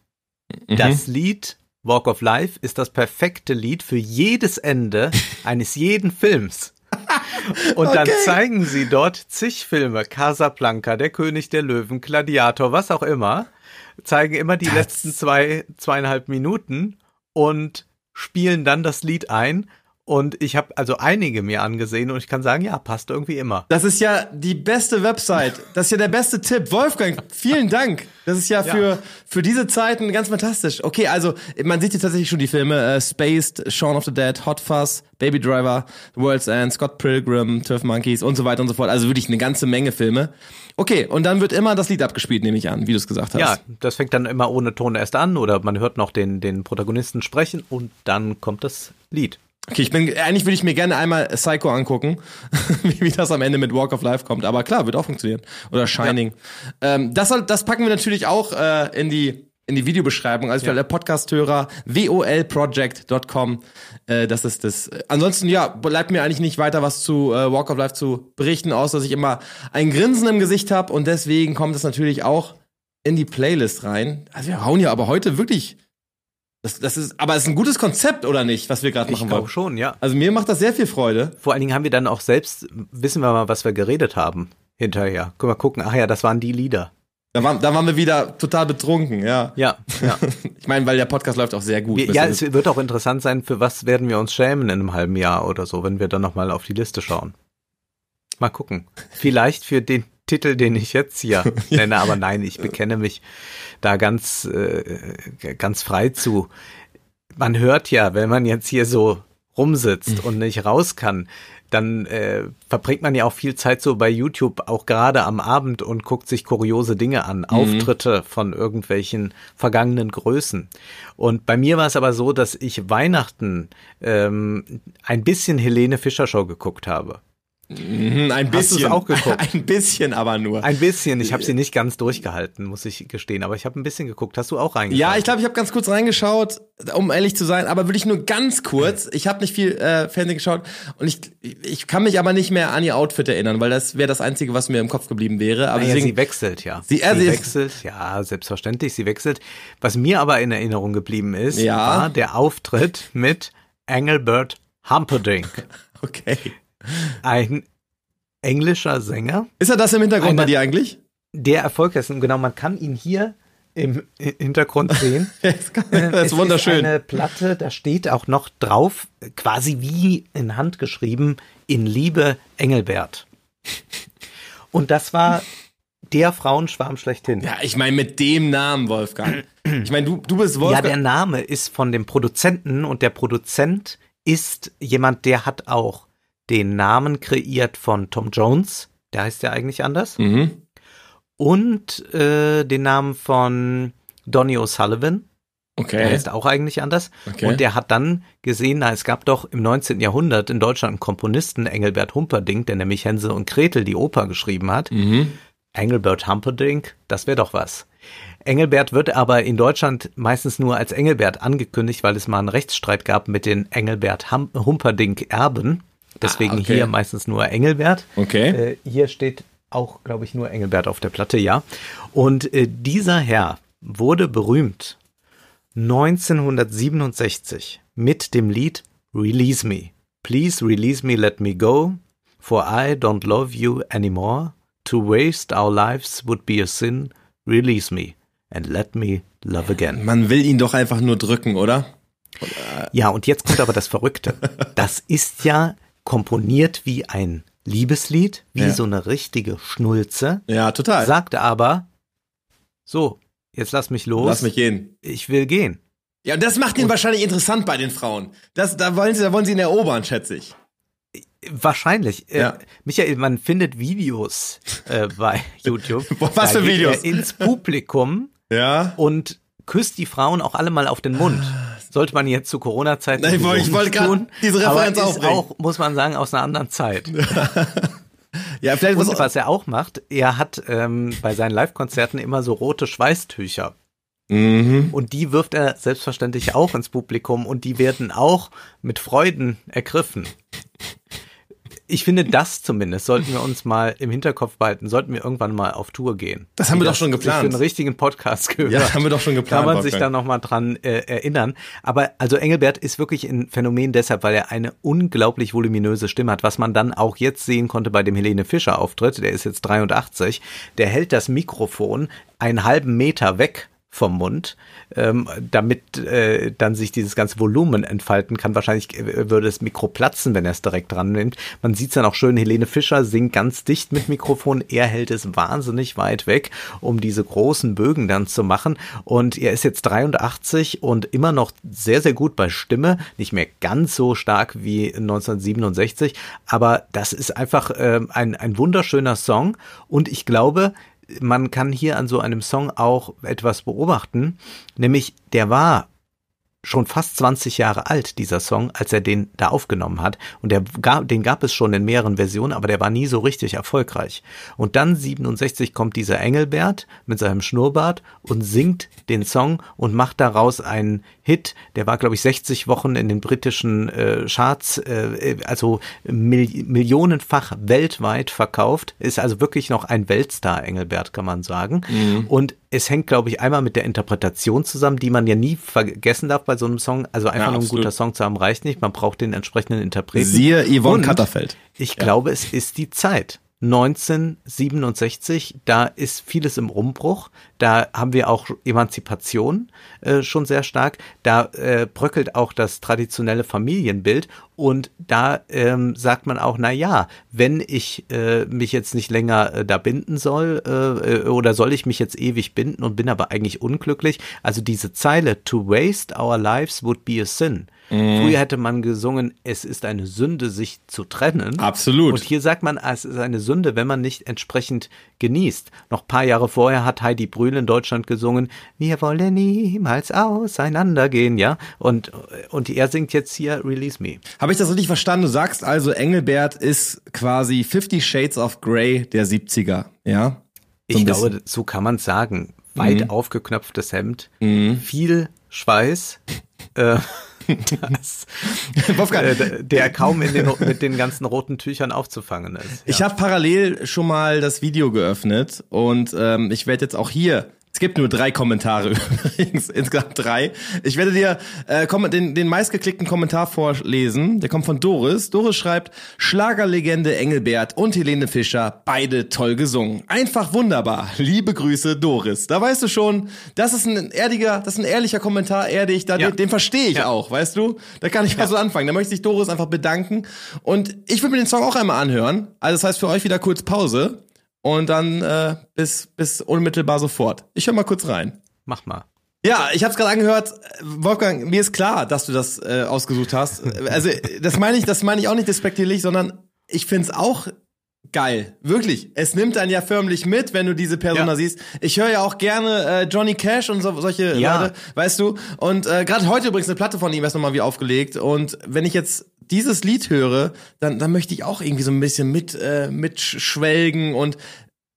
Mhm. Das Lied Walk of Life ist das perfekte Lied für jedes Ende eines jeden Films. Und okay. dann zeigen sie dort zig Filme, Casablanca, Der König der Löwen, Gladiator, was auch immer, zeigen immer die das letzten zwei, zweieinhalb Minuten und spielen dann das Lied ein und ich habe also einige mir angesehen und ich kann sagen, ja, passt irgendwie immer. Das ist ja die beste Website. Das ist ja der beste Tipp. Wolfgang, vielen Dank. Das ist ja für, ja. für diese Zeiten ganz fantastisch. Okay, also man sieht hier tatsächlich schon die Filme. Äh, Spaced, Shaun of the Dead, Hot Fuzz, Baby Driver, The World's End, Scott Pilgrim, Turf Monkeys und so weiter und so fort. Also wirklich eine ganze Menge Filme. Okay, und dann wird immer das Lied abgespielt, nehme ich an, wie du es gesagt hast. Ja, das fängt dann immer ohne Ton erst an oder man hört noch den, den Protagonisten sprechen und dann kommt das Lied. Okay, ich bin, eigentlich würde ich mir gerne einmal Psycho angucken, wie, wie das am Ende mit Walk of Life kommt. Aber klar, wird auch funktionieren. Oder Shining. Ja. Ähm, das, das packen wir natürlich auch äh, in die in die Videobeschreibung. Also für alle Podcast-Hörer, wolproject.com. Äh, das ist das. Ansonsten, ja, bleibt mir eigentlich nicht weiter was zu äh, Walk of Life zu berichten, außer dass ich immer ein Grinsen im Gesicht habe und deswegen kommt es natürlich auch in die Playlist rein. Also wir hauen ja aber heute wirklich das, das ist, aber es ist ein gutes Konzept, oder nicht, was wir gerade machen wollen? Ich schon, ja. Also mir macht das sehr viel Freude. Vor allen Dingen haben wir dann auch selbst, wissen wir mal, was wir geredet haben hinterher. Können wir gucken, ach ja, das waren die Lieder. Da waren, da waren wir wieder total betrunken, ja. Ja, ja. ich meine, weil der Podcast läuft auch sehr gut. Wir, ja, es wird auch interessant sein, für was werden wir uns schämen in einem halben Jahr oder so, wenn wir dann nochmal auf die Liste schauen. Mal gucken. Vielleicht für den Titel, den ich jetzt hier nenne, aber nein, ich bekenne mich da ganz, äh, ganz frei zu. Man hört ja, wenn man jetzt hier so rumsitzt und nicht raus kann, dann äh, verbringt man ja auch viel Zeit so bei YouTube, auch gerade am Abend und guckt sich kuriose Dinge an, mhm. Auftritte von irgendwelchen vergangenen Größen. Und bei mir war es aber so, dass ich Weihnachten ähm, ein bisschen Helene Fischer Show geguckt habe. Mhm, ein bisschen. Hast auch geguckt? Ein bisschen aber nur. Ein bisschen. Ich habe sie nicht ganz durchgehalten, muss ich gestehen. Aber ich habe ein bisschen geguckt. Hast du auch reingeschaut? Ja, ich glaube, ich habe ganz kurz reingeschaut, um ehrlich zu sein. Aber wirklich nur ganz kurz. Ich habe nicht viel äh, Fernsehen geschaut. Und ich, ich kann mich aber nicht mehr an ihr Outfit erinnern, weil das wäre das Einzige, was mir im Kopf geblieben wäre. Aber naja, deswegen, sie wechselt, ja. Sie, äh, sie wechselt, ja, selbstverständlich. Sie wechselt. Was mir aber in Erinnerung geblieben ist, ja. war der Auftritt mit Engelbert Humperdinck. Okay. Ein englischer Sänger. Ist er das im Hintergrund Eine, bei dir eigentlich? Der erfolgreich ist. Genau, man kann ihn hier im Hintergrund sehen. das ist wunderschön. Ist eine Platte, da steht auch noch drauf, quasi wie in Hand geschrieben, in Liebe Engelbert. Und das war der Frauenschwarm schlechthin. Ja, ich meine mit dem Namen, Wolfgang. Ich meine, du, du bist Wolfgang. Ja, der Name ist von dem Produzenten und der Produzent ist jemand, der hat auch den Namen kreiert von Tom Jones, der heißt ja eigentlich anders, mhm. und äh, den Namen von Donny O'Sullivan, Okay. der heißt auch eigentlich anders. Okay. Und der hat dann gesehen, na, es gab doch im 19. Jahrhundert in Deutschland einen Komponisten, Engelbert Humperdinck, der nämlich Hänsel und Gretel die Oper geschrieben hat. Mhm. Engelbert Humperdinck, das wäre doch was. Engelbert wird aber in Deutschland meistens nur als Engelbert angekündigt, weil es mal einen Rechtsstreit gab mit den Engelbert Hum Humperdinck Erben. Deswegen Ah, okay. hier meistens nur Engelbert. Okay. Äh, hier steht auch, glaube ich, nur Engelbert auf der Platte, ja. Und äh, dieser Herr wurde berühmt 1967 mit dem Lied Release Me. Please release me, let me go, for I don't love you anymore. To waste our lives would be a sin. Release me and let me love again. Man will ihn doch einfach nur drücken, oder? Ja, und jetzt kommt aber das Verrückte. Das ist ja komponiert wie ein Liebeslied, wie Ja. so eine richtige Schnulze. Ja, total. sagte aber, so, jetzt lass mich los. Lass mich gehen. Ich will gehen. Ja, und das macht ihn wahrscheinlich interessant bei den Frauen. Das, da wollen sie, da wollen sie ihn erobern, schätze ich. Wahrscheinlich. Ja. Äh, Michael, man findet Videos äh, bei YouTube. Was für Da geht Videos? Er ins Publikum Ja. und küsst die Frauen auch alle mal auf den Mund. Sollte man jetzt zu Corona-Zeiten ich wollte- nicht gerade diese Referenz aber ist auch, muss man sagen, aus einer anderen Zeit. Ja, vielleicht Und was, was er auch macht, er hat ähm, bei seinen Live-Konzerten immer so rote Schweißtücher. Mhm. Und die wirft er selbstverständlich auch ins Publikum und die werden auch mit Freuden ergriffen. Ich finde, das zumindest sollten wir uns mal im Hinterkopf behalten, sollten wir irgendwann mal auf Tour gehen. Das haben wir Wie doch schon geplant. Für einen richtigen Podcast gehört. Ja, haben wir doch schon geplant. Kann man sich da nochmal dran äh, erinnern. Aber also Engelbert ist wirklich ein Phänomen deshalb, weil er eine unglaublich voluminöse Stimme hat, was man dann auch jetzt sehen konnte bei dem Helene Fischer Auftritt. Der ist jetzt 83. Der hält das Mikrofon einen halben Meter weg vom Mund, ähm, damit äh, dann sich dieses ganze Volumen entfalten kann. Wahrscheinlich äh, würde das Mikro platzen, wenn er es direkt dran nimmt. Man sieht es dann auch schön, Helene Fischer singt ganz dicht mit Mikrofon, er hält es wahnsinnig weit weg, um diese großen Bögen dann zu machen. Und er ist jetzt 83 und immer noch sehr, sehr gut bei Stimme, nicht mehr ganz so stark wie 1967, aber das ist einfach ähm, ein, ein wunderschöner Song und ich glaube, man kann hier an so einem Song auch etwas beobachten, nämlich der war schon fast 20 Jahre alt, dieser Song, als er den da aufgenommen hat. Und der, den gab es schon in mehreren Versionen, aber der war nie so richtig erfolgreich. Und dann 67 kommt dieser Engelbert mit seinem Schnurrbart und singt den Song und macht daraus einen Hit. Der war, glaube ich, 60 Wochen in den britischen äh, Charts, äh, also mil millionenfach weltweit verkauft. Ist also wirklich noch ein Weltstar, Engelbert, kann man sagen. Und es hängt, glaube ich, einmal mit der Interpretation zusammen, die man ja nie vergessen darf bei so einem Song. Also einfach Ja, nur ein guter Song zu haben reicht nicht. Man braucht den entsprechenden Interpreten. Siehe Yvonne Und Katterfeld. Ich glaube, es ist die Zeit. 1967, da ist vieles im Umbruch. Da haben wir auch Emanzipation äh, schon sehr stark. Da äh, bröckelt auch das traditionelle Familienbild. Und da ähm, sagt man auch, na ja, wenn ich äh, mich jetzt nicht länger äh, da binden soll, äh, äh, oder soll ich mich jetzt ewig binden und bin aber eigentlich unglücklich. Also diese Zeile, to waste our lives would be a sin. Früher hätte man gesungen, es ist eine Sünde, sich zu trennen. Absolut. Und hier sagt man, es ist eine Sünde, wenn man nicht entsprechend genießt. Noch ein paar Jahre vorher hat Heidi Brühl in Deutschland gesungen, wir wollen niemals auseinandergehen, ja. Und, und er singt jetzt hier Release Me. Habe ich das richtig verstanden? Du sagst also, Engelbert ist quasi Fifty Shades of Grey der 70er, ja? So Ich glaube, so kann man sagen. Weit aufgeknöpftes Hemd, viel Schweiß, äh, das, Wolfgang, äh, der kaum den, mit den ganzen roten Tüchern aufzufangen ist. Ich habe parallel schon mal das Video geöffnet und ähm, ich werde jetzt auch hier. Es gibt nur drei Kommentare übrigens, insgesamt drei. Ich werde dir äh, den, den meistgeklickten Kommentar vorlesen. Der kommt von Doris. Doris schreibt, Schlagerlegende Engelbert und Helene Fischer, beide toll gesungen. Einfach wunderbar. Liebe Grüße, Doris. Da weißt du schon, das ist ein erdiger, das ist ein ehrlicher Kommentar, erdig, da, Ja. den, den verstehe ich Ja. auch, weißt du? Da kann ich mal so anfangen. Da möchte sich Doris einfach bedanken. Und ich will mir den Song auch einmal anhören. Also das heißt für euch wieder kurz Pause. Und dann äh, bis, bis unmittelbar sofort. Ich höre mal kurz rein. Mach mal. Ja, ich habe es gerade angehört. Wolfgang, mir ist klar, dass du das äh, ausgesucht hast. Also das meine ich, das meine ich auch nicht despektierlich, sondern ich find's auch geil, wirklich. Es nimmt dann ja förmlich mit, wenn du diese Person ja. siehst. Ich höre ja auch gerne äh, Johnny Cash und so, solche ja. Leute, weißt du. Und äh, gerade heute übrigens eine Platte von ihm erst nochmal wie aufgelegt. Und wenn ich jetzt dieses Lied höre, dann, dann möchte ich auch irgendwie so ein bisschen mit äh, mitschwelgen und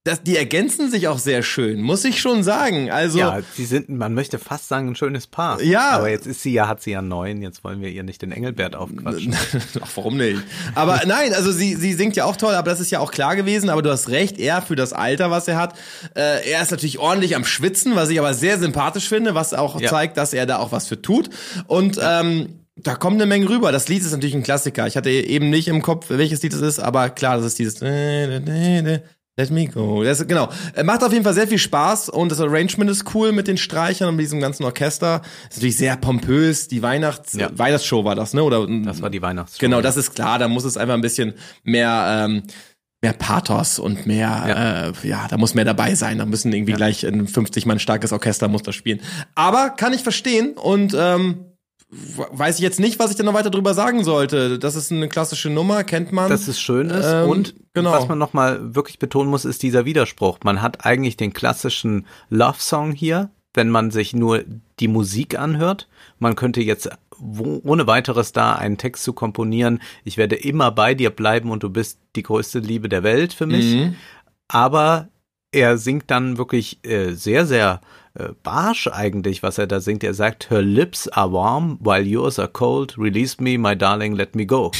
das, die ergänzen sich auch sehr schön, muss ich schon sagen. Also ja, sie sind, man möchte fast sagen, ein schönes Paar. Ja, aber jetzt ist sie ja, hat sie ja neun. Jetzt wollen wir ihr nicht den Engelbert aufquatschen. Ach, warum nicht? Aber nein, also sie, sie singt ja auch toll, aber das ist ja auch klar gewesen. Aber du hast recht, er für das Alter, was er hat, äh, er ist natürlich ordentlich am Schwitzen, was ich aber sehr sympathisch finde, was auch ja. zeigt, dass er da auch was für tut. Und ähm, da kommt eine Menge rüber. Das Lied ist natürlich ein Klassiker. Ich hatte eben nicht im Kopf, welches Lied es ist, aber klar, das ist dieses Let me go. Das, genau. Macht auf jeden Fall sehr viel Spaß und das Arrangement ist cool mit den Streichern und mit diesem ganzen Orchester. Ist natürlich sehr pompös. Die Weihnachts ja. Weihnachtsshow war das, ne? Oder das war die Weihnachtsshow. Genau, das ist klar. Da muss es einfach ein bisschen mehr ähm, mehr Pathos und mehr ja. Äh, ja, da muss mehr dabei sein. Da müssen irgendwie ja. gleich ein 50 Mann starkes Orchester muss das spielen. Aber kann ich verstehen und ähm, weiß ich jetzt nicht, was ich da noch weiter drüber sagen sollte. Das ist eine klassische Nummer, kennt man. Das ist schön ist. Ähm, und genau. was man nochmal wirklich betonen muss, ist dieser Widerspruch. Man hat eigentlich den klassischen Love-Song hier, wenn man sich nur die Musik anhört. Man könnte jetzt ohne weiteres da einen Text zu komponieren. Ich werde immer bei dir bleiben und du bist die größte Liebe der Welt für mich. Mhm. Aber er singt dann wirklich äh, sehr, sehr äh, barsch eigentlich, was er da singt. Er sagt, Her lips are warm, while yours are cold. Release me, my darling, let me go.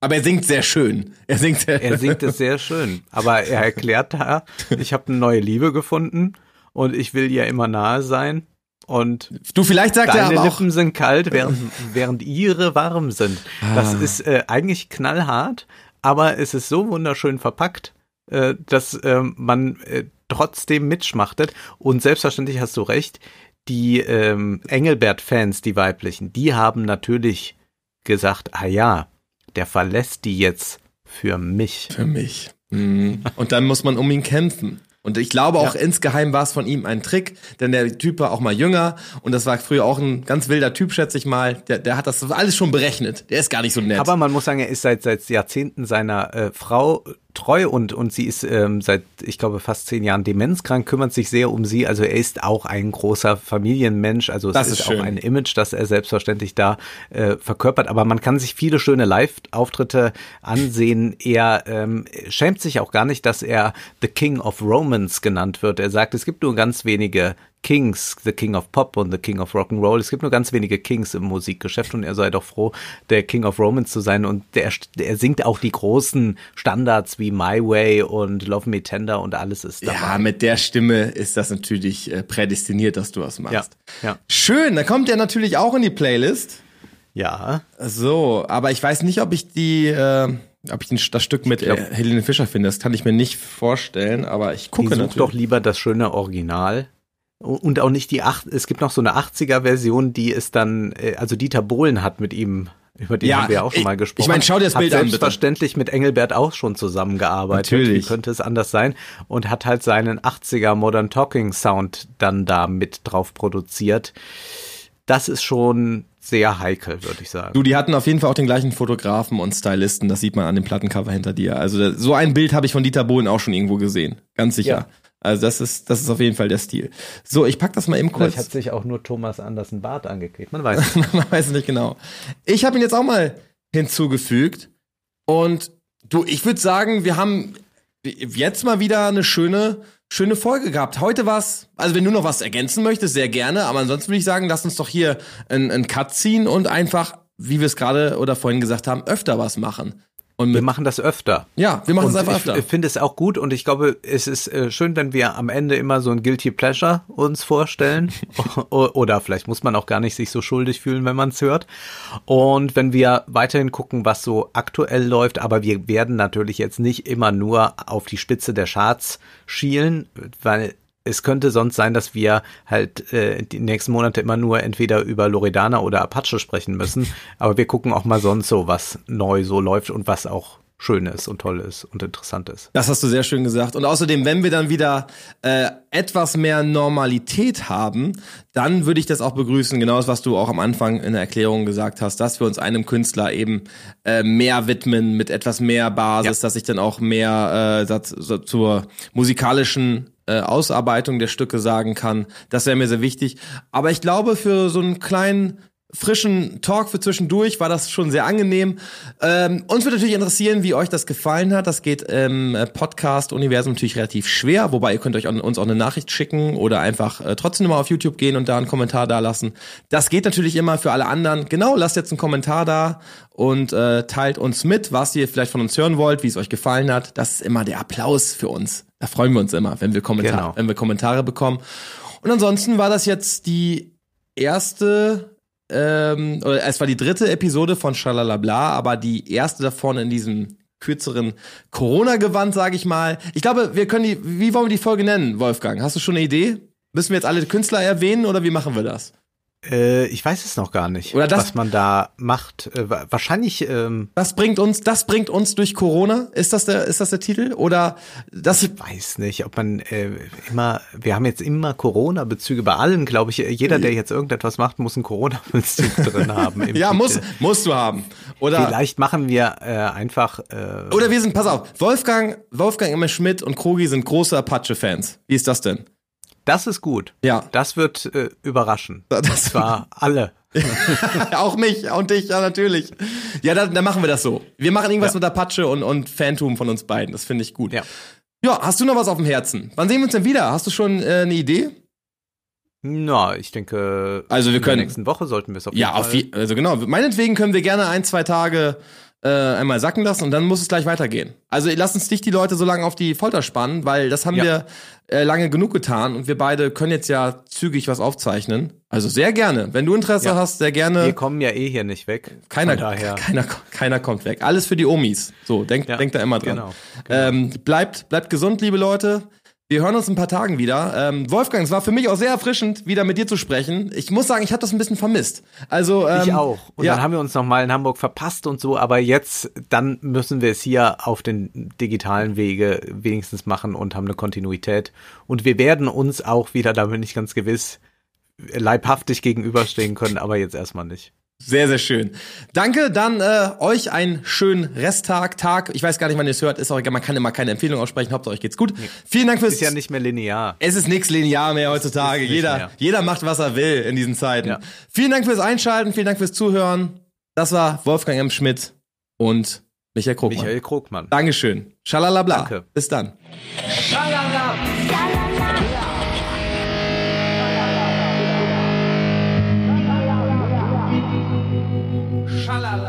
Aber er singt sehr schön. Er singt, sehr er singt es sehr schön. Aber er erklärt da, ich habe eine neue Liebe gefunden und ich will ihr immer nahe sein. Und du vielleicht sagt deine er aber Lippen auch, sind kalt, während, während ihre warm sind. Das ah. ist äh, eigentlich knallhart, aber es ist so wunderschön verpackt, äh, dass äh, man äh, trotzdem mitschmachtet. Und selbstverständlich hast du recht, die ähm, Engelbert-Fans, die weiblichen, die haben natürlich gesagt, ah ja, der verlässt die jetzt für mich. Für mich. Mhm. Und dann muss man um ihn kämpfen. Und ich glaube auch ja. insgeheim war es von ihm ein Trick, denn der Typ war auch mal jünger und das war früher auch ein ganz wilder Typ, schätze ich mal. Der, der hat das alles schon berechnet. Der ist gar nicht so nett. Aber man muss sagen, er ist seit, seit Jahrzehnten seiner äh, Frau treu und, und sie ist ähm, seit, ich glaube, fast zehn Jahren demenzkrank, kümmert sich sehr um sie. Also er ist auch ein großer Familienmensch. Also es das ist, ist auch ein Image, das er selbstverständlich da äh, verkörpert. Aber man kann sich viele schöne Live-Auftritte ansehen. Er ähm, schämt sich auch gar nicht, dass er The King of Romance genannt wird. Er sagt, es gibt nur ganz wenige Kings, The King of Pop und The King of Rock'n'Roll. Es gibt nur ganz wenige Kings im Musikgeschäft und er sei doch froh, der King of Romance zu sein. Und der, der singt auch die großen Standards wie My Way und Love Me Tender und alles ist dabei. Ja, mit der Stimme ist das natürlich äh, prädestiniert, dass du was machst. Ja, ja. Schön, da kommt er natürlich auch in die Playlist. Ja. So, aber ich weiß nicht, ob ich die, äh, ob ich das Stück mit glaub, Helene Fischer finde. Das kann ich mir nicht vorstellen, aber ich gucke natürlich. doch lieber das schöne Original. Und auch nicht die acht, es gibt noch so eine 80er-Version, die ist dann, äh, also Dieter Bohlen hat mit ihm, über den ja, haben wir auch schon mal gesprochen. Ich meine, schau dir das Bild hat an. Selbstverständlich mit Engelbert auch schon zusammengearbeitet. Natürlich. Wie könnte es anders sein? Und hat halt seinen 80er Modern Talking Sound dann da mit drauf produziert. Das ist schon sehr heikel, würde ich sagen. Du, die hatten auf jeden Fall auch den gleichen Fotografen und Stylisten, das sieht man an dem Plattencover hinter dir. Also so ein Bild habe ich von Dieter Bohlen auch schon irgendwo gesehen, ganz sicher. Ja. Also das ist, das ist auf jeden Fall der Stil. So, ich pack das mal eben kurz. Vielleicht hat sich auch nur Thomas Andersen Bart angeklebt. Man weiß es Man weiß nicht genau. Ich habe ihn jetzt auch mal hinzugefügt. Und du, ich würde sagen, wir haben jetzt mal wieder eine schöne, schöne Folge gehabt. Heute war's, also wenn du noch was ergänzen möchtest, sehr gerne. Aber ansonsten würde ich sagen, lass uns doch hier einen Cut ziehen und einfach, wie wir es gerade oder vorhin gesagt haben, öfter was machen. Und wir machen das öfter. Ja, wir machen es einfach öfter. Ich finde es auch gut und ich glaube, es ist äh, schön, wenn wir am Ende immer so ein Guilty Pleasure uns vorstellen. Oder vielleicht muss man auch gar nicht sich so schuldig fühlen, wenn man es hört. Und wenn wir weiterhin gucken, was so aktuell läuft, aber wir werden natürlich jetzt nicht immer nur auf die Spitze der Charts schielen, weil es könnte sonst sein, dass wir halt äh, die nächsten Monate immer nur entweder über Loredana oder Apache sprechen müssen. Aber wir gucken auch mal sonst so, was neu so läuft und was auch schön ist und toll ist und interessant ist. Das hast du sehr schön gesagt. Und außerdem, wenn wir dann wieder äh, etwas mehr Normalität haben, dann würde ich das auch begrüßen, genau das, was du auch am Anfang in der Erklärung gesagt hast, dass wir uns einem Künstler eben äh, mehr widmen mit etwas mehr Basis, ja. dass ich dann auch mehr äh, zur musikalischen äh, Ausarbeitung der Stücke sagen kann. Das wäre mir sehr wichtig. Aber ich glaube, für so einen kleinen frischen Talk für zwischendurch war das schon sehr angenehm. Ähm, uns würde natürlich interessieren, wie euch das gefallen hat. Das geht im Podcast-Universum natürlich relativ schwer, wobei ihr könnt euch uns auch eine Nachricht schicken oder einfach äh, trotzdem mal auf YouTube gehen und da einen Kommentar da lassen. Das geht natürlich immer für alle anderen. Genau, lasst jetzt einen Kommentar da und äh, teilt uns mit, was ihr vielleicht von uns hören wollt, wie es euch gefallen hat. Das ist immer der Applaus für uns. Da freuen wir uns immer, wenn wir, Kommentar genau. wenn wir Kommentare bekommen. Und ansonsten war das jetzt die erste ähm, oder es war die dritte Episode von Shalalabla, aber die erste davon in diesem kürzeren Corona-Gewand, sage ich mal. Ich glaube, wir können die, wie wollen wir die Folge nennen, Wolfgang? Hast du schon eine Idee? Müssen wir jetzt alle Künstler erwähnen oder wie machen wir das? Äh, ich weiß es noch gar nicht, Oder das, was man da macht. Äh, wahrscheinlich. Ähm, das bringt uns, das bringt uns durch Corona. Ist das der, ist das der Titel? Oder das? Ich weiß nicht, ob man äh, immer. Wir haben jetzt immer Corona-Bezüge bei allen, glaube ich. Jeder, der jetzt irgendetwas macht, muss einen Corona-Bezug drin haben. ja, muss, musst du haben. Oder vielleicht machen wir äh, einfach. Äh, oder wir sind, pass auf, Wolfgang, Wolfgang immer Schmidt und Krogi sind große Apache-Fans. Wie ist das denn? Das ist gut. Ja. Das wird äh, überraschen. Das war alle. auch mich und dich, ja, natürlich. Ja, dann, dann machen wir das so. Wir machen irgendwas ja. mit Apache und, und Phantom von uns beiden. Das finde ich gut. Ja. Ja, hast du noch was auf dem Herzen? Wann sehen wir uns denn wieder? Hast du schon äh, eine Idee? Na, ich denke, also wir können, in der nächsten Woche sollten wir es auf jeden ja, Fall. Ja, also genau. Meinetwegen können wir gerne ein, zwei Tage äh, einmal sacken lassen und dann muss es gleich weitergehen. Also lass uns nicht die Leute so lange auf die Folter spannen, weil das haben ja. wir äh, lange genug getan und wir beide können jetzt ja zügig was aufzeichnen. Also sehr gerne. Wenn du Interesse ja. hast, sehr gerne. Wir kommen ja eh hier nicht weg. Keiner, keiner, keiner kommt weg. Alles für die Omis. So, denkt, ja. denkt da immer dran. Genau. genau. Ähm, bleibt, bleibt gesund, liebe Leute. Wir hören uns in ein paar Tagen wieder. Ähm, Wolfgang, es war für mich auch sehr erfrischend, wieder mit dir zu sprechen. Ich muss sagen, ich habe das ein bisschen vermisst. Also ähm, ich auch. Und ja. dann haben wir uns noch mal in Hamburg verpasst und so. Aber jetzt, dann müssen wir es hier auf den digitalen Wege wenigstens machen und haben eine Kontinuität. Und wir werden uns auch wieder, da bin ich ganz gewiss, leibhaftig gegenüberstehen können. Aber jetzt erstmal nicht. Sehr, sehr schön. Danke, dann äh, euch einen schönen Resttag, Tag. Ich weiß gar nicht, wann ihr es hört, ist auch egal, man kann immer keine Empfehlung aussprechen, Hauptsache euch geht's gut. Nee. Vielen Dank fürs... Ist ja nicht mehr linear. Es ist nichts linear mehr heutzutage. Jeder, mehr. jeder macht, was er will in diesen Zeiten. Ja. Vielen Dank fürs Einschalten, vielen Dank fürs Zuhören. Das war Wolfgang M. Schmidt und Michael Krogmann. Michael Krogmann. Dankeschön. Schalalabla. Danke. Bis dann. Schalala. Shalala.